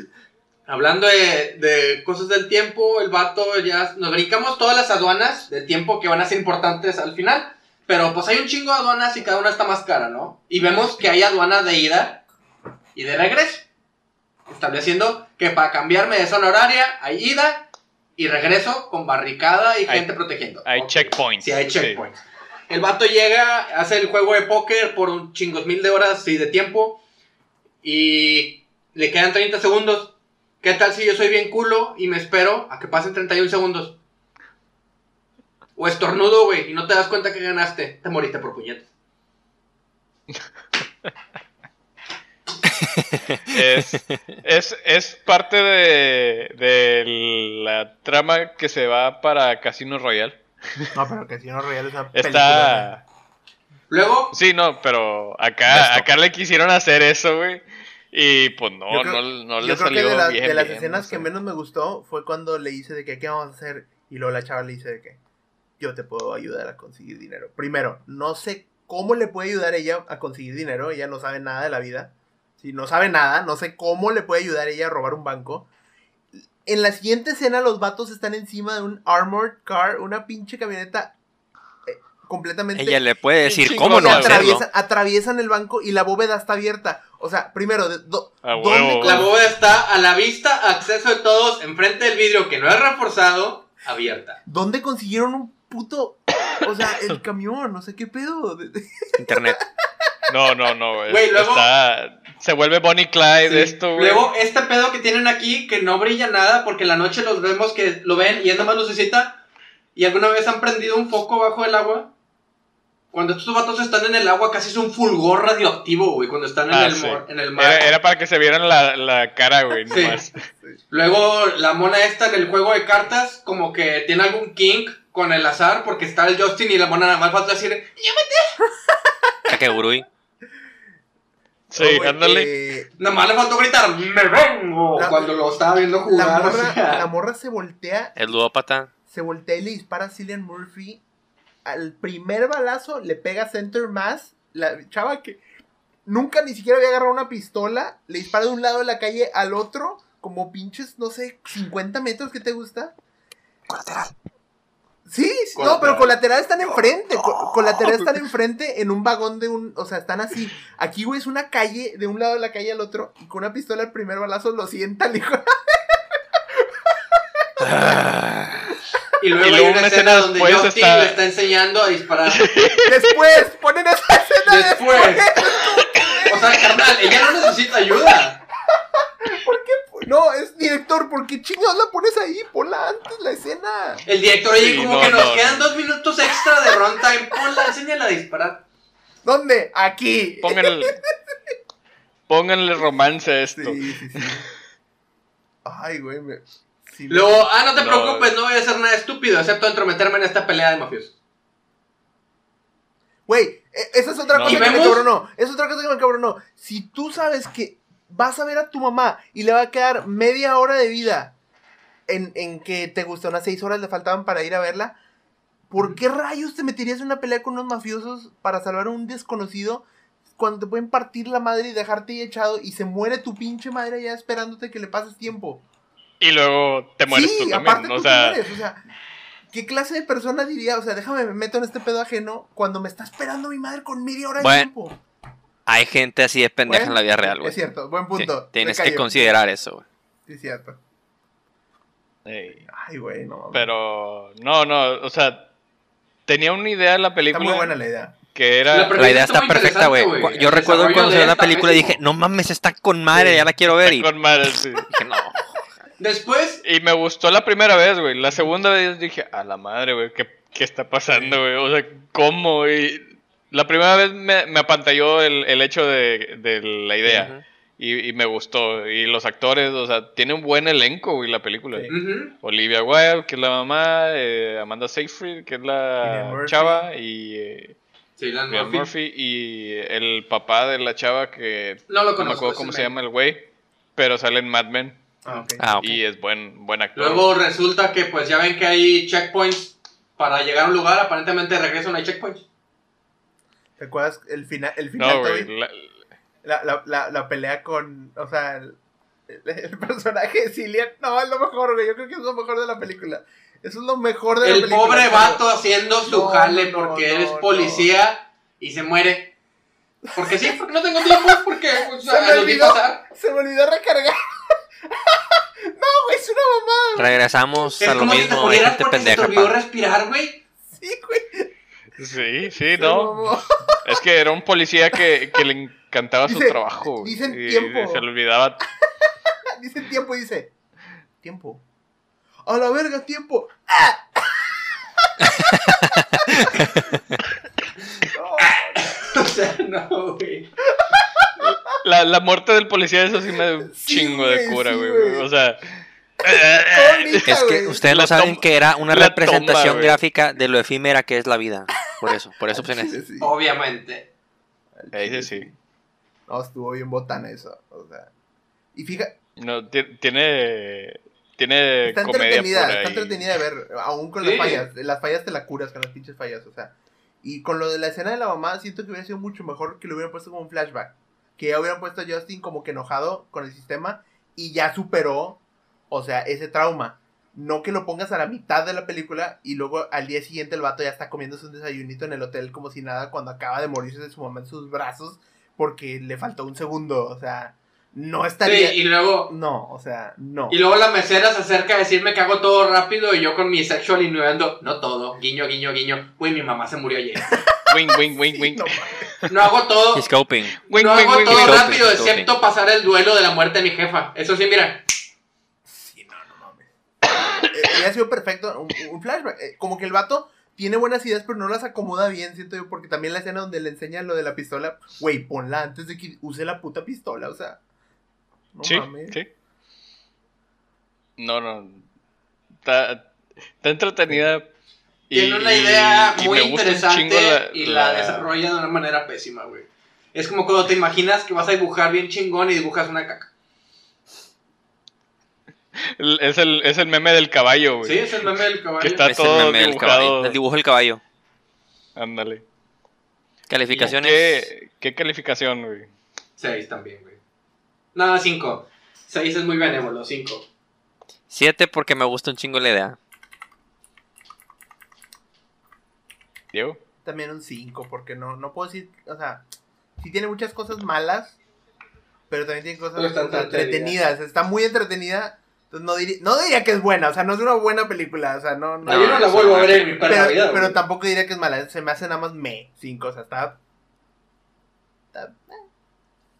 hablando de, de cosas del tiempo, el vato ya. Nos brincamos todas las aduanas del tiempo que van a ser importantes al final. Pero pues hay un chingo de aduanas y cada una está más cara, ¿no? Y vemos que hay aduana de ida y de regreso. Estableciendo que para cambiarme de zona horaria hay ida y regreso con barricada y Hay- gente protegiendo. Hay checkpoints. Sí, hay checkpoints. El vato llega, hace el juego de póker por un chingos mil de horas y de tiempo. Y le quedan 30 segundos. ¿Qué tal si yo soy bien culo y me espero a que pasen 31 segundos? O estornudo, güey, y no te das cuenta que ganaste. Te moriste por puñetas. Es, es, es parte de, de la trama que se va para Casino Royale. No, pero Casino Royale es una película. Está. Luego, Sí, no, pero acá, acá le quisieron hacer eso, güey. Y pues no, creo- no, no Yo le creo que salió de, la- bien. de las bien, escenas que menos me gustó fue cuando le hice de que, ¿qué vamos a hacer? Y luego la chava le dice de que, yo te puedo ayudar a conseguir dinero. Primero, no sé cómo le puede ayudar ella a conseguir dinero. Ella no sabe nada de la vida. Si no sabe nada, no sé cómo le puede ayudar ella a robar un banco. En la siguiente escena, los vatos están encima de un armored car, una pinche camioneta completamente. Ella le puede decir cómo no atraviesan, atraviesan el banco y la bóveda está abierta. O sea, primero, de- do- A ¿dónde la bóveda está a la vista, acceso de todos, enfrente del vidrio que no es reforzado, abierta. ¿Dónde consiguieron un puto. O sea, el camión? No sé qué pedo. Internet. No, no, no. Güey, luego- está- se vuelve Bonnie Clyde Sí. esto, güey. Luego, este pedo que tienen aquí, que no brilla nada, porque en la noche los vemos que lo ven y es nomás lucecita. ¿Y alguna vez han prendido un foco bajo el agua? Cuando estos vatos están en el agua, casi es un fulgor radioactivo, güey, cuando están en, Ah, el, sí. mor- en el mar. Era, era para que se vieran la, la cara, güey, Sí. nomás. Luego, la mona esta en el juego de cartas, como que tiene algún kink con el azar, porque está el Justin y la mona nada más falta decir, Kakegurui. Sí, Oh, ándale. eh, nada más le faltó gritar, ¡me vengo! La- cuando lo estaba viendo la, jugar. o morra, sea. la morra se voltea. El ludópata. Se voltea y le dispara a Cillian Murphy. Al primer balazo le pega center más. La chava que nunca ni siquiera había agarrado una pistola. Le dispara de un lado de la calle al otro. Como pinches, no sé, 50 metros. ¿Qué te gusta? Colateral. Sí, sí, no, Colateral. pero colateral están enfrente. co- colateral están enfrente en un vagón de un. O sea, están así. Aquí, güey, es una calle, de un lado de la calle al otro. Y con una pistola el primer balazo lo sienta el hijo. Y luego, Y hay una una escena escena donde después Justin está- le está enseñando a disparar. Después, ponen esa escena Después. O sea, carnal, ella no necesita ayuda. No, es director, ¿por qué chingados la pones ahí? Ponla antes la escena. El director, oye, Sí, como no, que nos no, quedan dos minutos extra de runtime. Ponla, enséñala a disparar. ¿Dónde? Aquí. Pónganle, pónganle romance a esto. Sí, sí, sí. Ay, güey, me... sí, Luego, ah, no te No, preocupes, no voy a hacer nada estúpido, excepto entrometerme en esta pelea de mafiosos. Güey, e- esa es otra No, cosa ¿y que me cabronó. Es otra cosa que me cabronó. Si tú sabes que vas a ver a tu mamá y le va a quedar media hora de vida en, en que te gustó unas seis horas le faltaban para ir a verla, ¿por qué rayos te meterías en una pelea con unos mafiosos para salvar a un desconocido cuando te pueden partir la madre y dejarte ahí echado y se muere tu pinche madre allá esperándote que le pases tiempo? Y luego te mueres sí, tú aparte también. O tú te sea, mueres, o sea, ¿qué clase de persona diría? O sea, déjame me meto en este pedo ajeno cuando me está esperando mi madre con media hora de tiempo. Hay gente así de pendeja Bueno, en la vida real, güey. Es cierto, buen punto. Tienes que considerar eso, güey. Sí, es cierto. ey, Ay, güey, no. pero no, no, o sea, tenía una idea en la Está película muy buena la idea. que era La idea está está perfecta, güey. Yo recuerdo cuando de salió él la está película y dije, no mames, está con madre, Sí. ya la quiero ver. Y con madre, sí. dije, no. Después, Y me gustó la primera vez, güey. La segunda vez dije, a la madre, güey, ¿qué, qué está pasando, güey? O sea, ¿cómo? Y la primera vez me, me apantalló el, el hecho de, de la idea. Y, y me gustó. Y los actores, o sea, tiene un buen elenco, güey, la película. Olivia Wilde, que es la mamá, eh, Amanda Seyfried, que es la chava, y eh, sí, Murphy. Murphy, y el papá de la chava que No lo no me acuerdo cómo se llama el güey, pero sale en Mad Men Ah. Ah, ok. y es buen, buen actor. Luego resulta que pues ya ven que hay checkpoints para llegar a un lugar, aparentemente de regreso no hay checkpoints. ¿Te acuerdas el final, el final no, güey, la- la, la, la, la pelea con, o sea, el, el- el personaje de Cillian, no, es lo mejor, güey, yo creo que es lo mejor de la película. Eso es lo mejor de la El película. pobre pero- vato haciendo su No, jale no, porque no, él es no. policía y se muere. Porque sí, porque no tengo tiempo, porque pues, Se me olvidó. pasar. Se me olvidó recargar. no, güey, es una mamada. güey. Regresamos Es a lo como si te mismo, hay murieras gente porque se te olvidó respirar, güey. Sí, güey. Sí, sí, se no. Es que era un policía que, que le encantaba su trabajo. dicen y tiempo. Se le olvidaba. Dice tiempo y dice, tiempo. A la verga, tiempo. ¡Ah! No, O sea, no, güey. La, la muerte del policía, eso sí me da un Sí, chingo de cura, sí, güey. güey. O sea. Es que ustedes no saben que era una la representación toma, gráfica de lo efímera que es la vida. Por eso, por eso. Sí, sí. Obviamente. Ahí sí, sí. No, estuvo bien botana eso. O sea. Y fíjate, No, ti- tiene. Tiene está comedia entretenida, por está entretenida de ver, aún con Sí. las fallas. Las fallas te la curas con las pinches fallas, o sea. Y con lo de la escena de la mamá, siento que hubiera sido mucho mejor que lo hubieran puesto como un flashback. Que ya hubieran puesto a Justin como que enojado con el sistema y ya superó, o sea, ese trauma. No que lo pongas a la mitad de la película y luego al día siguiente el vato ya está comiéndose un desayunito en el hotel como si nada cuando acaba de morirse de su mamá en sus brazos porque le faltó un segundo. O sea, no Sí, estaría... y luego. No, o sea, no. Y luego la mesera se acerca a decirme que hago todo rápido y yo con mi sexual innuendo, no todo, guiño, guiño, guiño. Güey, mi mamá se murió ayer. Wing, wing, wing, wing. no hago todo, He's coping. Wing, no wing, hago wing, todo. Coping, rápido, coping. excepto pasar el duelo de la muerte de mi jefa. Eso sí, mira. Sí, no, no mames. Eh, hubiera sido perfecto un, un flashback. Eh, como que el vato tiene buenas ideas, pero no las acomoda bien, siento yo, porque también la escena donde le enseña lo de la pistola, güey, ponla antes de que use la puta pistola, o sea. No Sí, mames. sí. No, no. Está, está entretenida. Tiene una idea y muy interesante la- y la, la- desarrolla de una manera pésima, güey. Es como cuando te imaginas que vas a dibujar bien chingón y dibujas una caca. el- Es el, es el meme del caballo, güey. Sí, es el meme del caballo. Que está- Es el todo meme del dibujado. caballo. El dibujo del caballo. Ándale. Calificaciones. ¿Qué, qué calificación, güey? Seis también, güey. Nada, cinco. Seis es muy benévolo, cinco. Siete porque me gusta un chingo la idea. Diego. También un 5, porque no, no puedo decir, o sea, sí tiene muchas cosas malas, pero también tiene cosas entretenidas. Está muy entretenida. Entonces no diría, no diría que es buena, o sea, no es una buena película, o sea, no, no. No, yo no la vuelvo a ver en mi pero, pero tampoco diría que es mala, se me hace nada más me, 5, o sea, está, está, eh,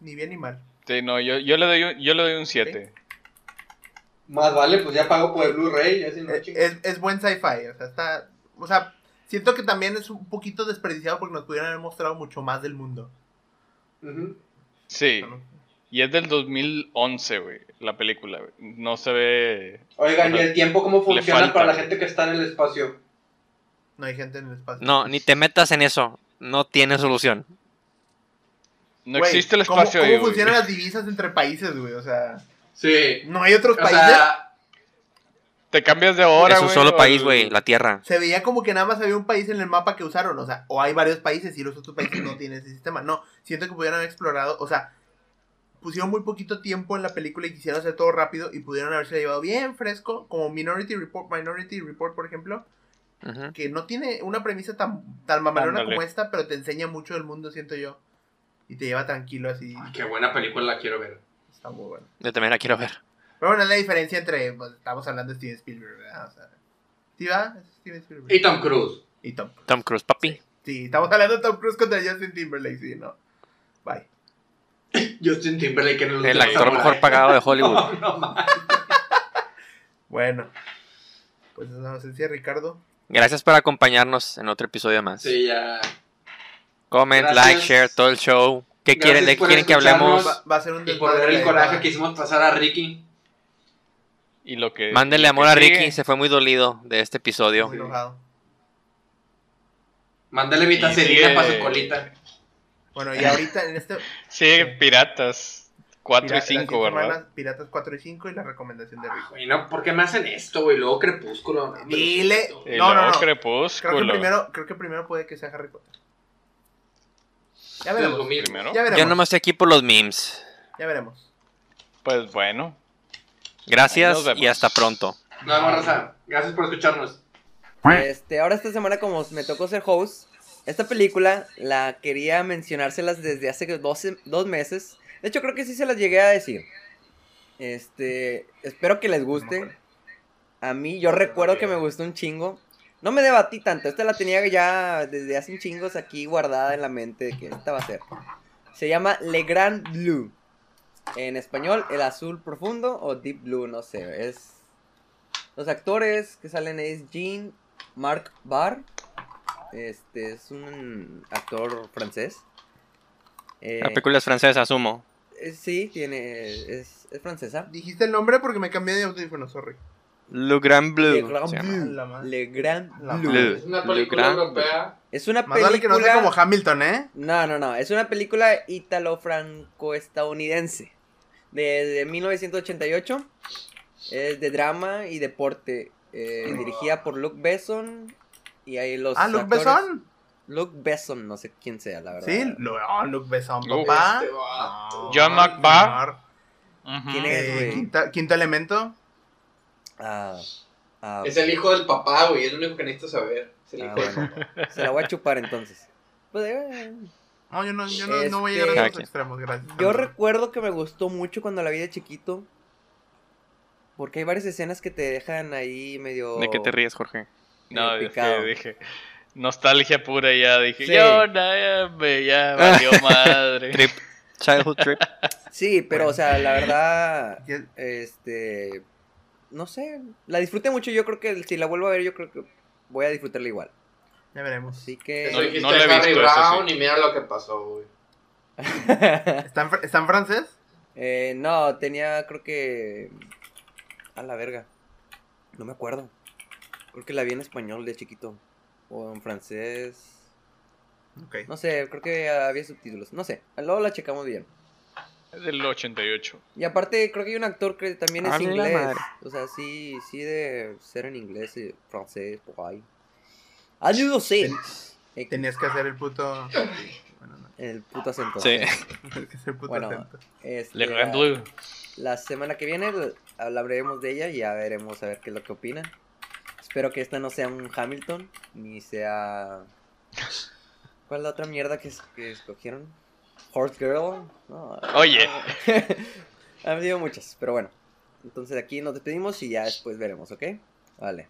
ni bien ni mal. Sí, no, yo, yo le doy un, yo le doy un 7. Más vale, pues ya pago por el Blu-ray. ya si no, Eh. Es, es buen sci-fi, o sea, está... O sea, siento que también es un poquito desperdiciado porque nos pudieran haber mostrado mucho más del mundo. Sí, y es del 2011, güey, la película, güey. No se ve... Oigan, ¿y el tiempo cómo funciona falta, para la gente que está en el espacio? No hay gente en el espacio. No, ni te metas en eso. No tiene solución. No existe el ¿cómo- espacio ¿Cómo, ahí, güey. funcionan las divisas entre países, güey? O sea, Sí. no hay otros O países. sea, Te cambias de hora, es un solo o país, güey, la Tierra. Se veía como que nada más había un país en el mapa que usaron, o sea, o hay varios países y los otros países no tienen ese sistema. No, siento que pudieran haber explorado, o sea, pusieron muy poquito tiempo en la película y quisieron hacer todo rápido y pudieron haberse llevado bien fresco, como Minority Report, Minority Report, por ejemplo, que no tiene una premisa tan, tan mamalona Ándale. como esta, pero te enseña mucho del mundo, siento yo. Y te lleva tranquilo así. ay, qué buena película la quiero ver. Está muy bueno. Yo también la quiero ver. Pero bueno, es la diferencia entre, pues, estamos hablando de Steven Spielberg, ¿verdad? O sea, ¿sí va? Es Steven Spielberg. Y Tom Cruise. Y Tom Cruise. Tom Cruise, papi. Sí, estamos hablando de Tom Cruise contra Justin Timberlake, sí, ¿no? Bye. Justin Timberlake en el, El actor Samurai. mejor pagado de Hollywood. No, no. Bueno. Pues nos ausencia Ricardo. Gracias por acompañarnos en otro episodio más. Sí, ya. Comment, Gracias. like, share, todo el show. ¿Qué Gracias quieren, de qué por quieren que hablemos? Va, va a ser un Y por ver el coraje que hicimos pasar a Ricky. Y lo que... Mándenle amor que a sigue- Ricky, se fue muy dolido de este episodio. Muy enojado. Mándale sigue- para su colita. Bueno, y ahorita en este. Sigue Piratas 4 Pira- y 5, las cinco ¿verdad? semanas, Piratas 4 y 5 y la recomendación de Rick. Güey, no, ¿por qué me hacen esto, güey? Luego Crepúsculo. no, Dile. Y No, no, no. Crepúsculo. Creo que primero, creo que primero puede que sea Harry Potter. Ya veremos. Primero. Ya veremos. Yo nomás estoy aquí por los memes. Ya veremos. Pues bueno. Gracias y hasta pronto. Nos vemos, raza. Gracias por escucharnos. Este, ahora esta semana como me tocó ser host, esta película la quería mencionárselas desde hace dos, dos meses. De hecho creo que sí se las llegué a decir. Este, espero que les guste. A mí yo recuerdo que me gustó un chingo. No me debatí tanto, esta la tenía ya desde hace un chingos aquí guardada en la mente de que esta va a ser. Se llama Le Grand Blue. En español, el azul profundo o deep blue, no sé. Es los actores que salen es Jean Marc Barr. Este es un actor francés. Eh, La película es francesa, asumo. eh, sí, tiene es, es francesa. Dijiste el nombre porque me cambié de audífono, sorry. Le Grand Blue. Le Grand madre. Le Grand madre. Es una película europea. Es una Más vale que no película. sea como Hamilton, ¿eh? No, no, no. Es una película ítalo-franco-estadounidense. De, 1988. Es de drama y deporte. eh, dirigida por Luke Besson. Y ahí los. Ah, Luke actores- Besson. Luke Besson, no sé quién sea, la verdad. Sí, oh, Luke Besson, papá. Este. John McBar. ¿Quién es? Eh, güey. quinta- quinto elemento. Ah, ah, Es el hijo del papá, güey. Es lo único que necesito saber. Es el ah, hijo del bueno. papá. Se la voy a chupar entonces. Pues, eh, No, yo no, yo no, no voy a llegar Este- a Cada esos extremos, gracias. Yo recuerdo que me gustó mucho cuando la vi de chiquito. Porque hay varias escenas que te dejan ahí medio. ¿De qué te ríes, Jorge? No, es que dije. Nostalgia pura ya. Dije, Sí. yo, no, ya, me- ya valió madre. Trip. Childhood Trip. Sí, pero o sea, la verdad. Este. No sé. La disfruté mucho. Yo creo que si la vuelvo a ver, yo creo que voy a disfrutarla igual. Ya veremos. Así que. No- no la he Harry visto, eso Brown sí. y mira lo que pasó, güey. ¿Está en, fr- está en francés? Eh, no, tenía, creo que. A la verga. No me acuerdo. Creo que la vi en español de chiquito. O en francés. No sé, creo que había subtítulos. No sé. Luego la checamos bien. Es del 88. Y aparte, creo que hay un actor que también es Ah, inglés. O sea, sí, sí de ser en inglés y francés, por ahí. Ah, sé. Ten- Eh, Tenías que hacer el puto. Bueno, no. El puto acento. Sí. Tenías que hacer el puto Bueno, acento. Este, Le la- semana que viene hablaremos de ella y ya veremos a ver qué es lo que opinan. Espero que esta no sea un Hamilton, ni sea... ¿Cuál es la otra mierda que, que escogieron? Horse Girl. No, Oye. Han habido muchas, pero bueno. Entonces aquí nos despedimos y ya después veremos, ¿ok? Vale.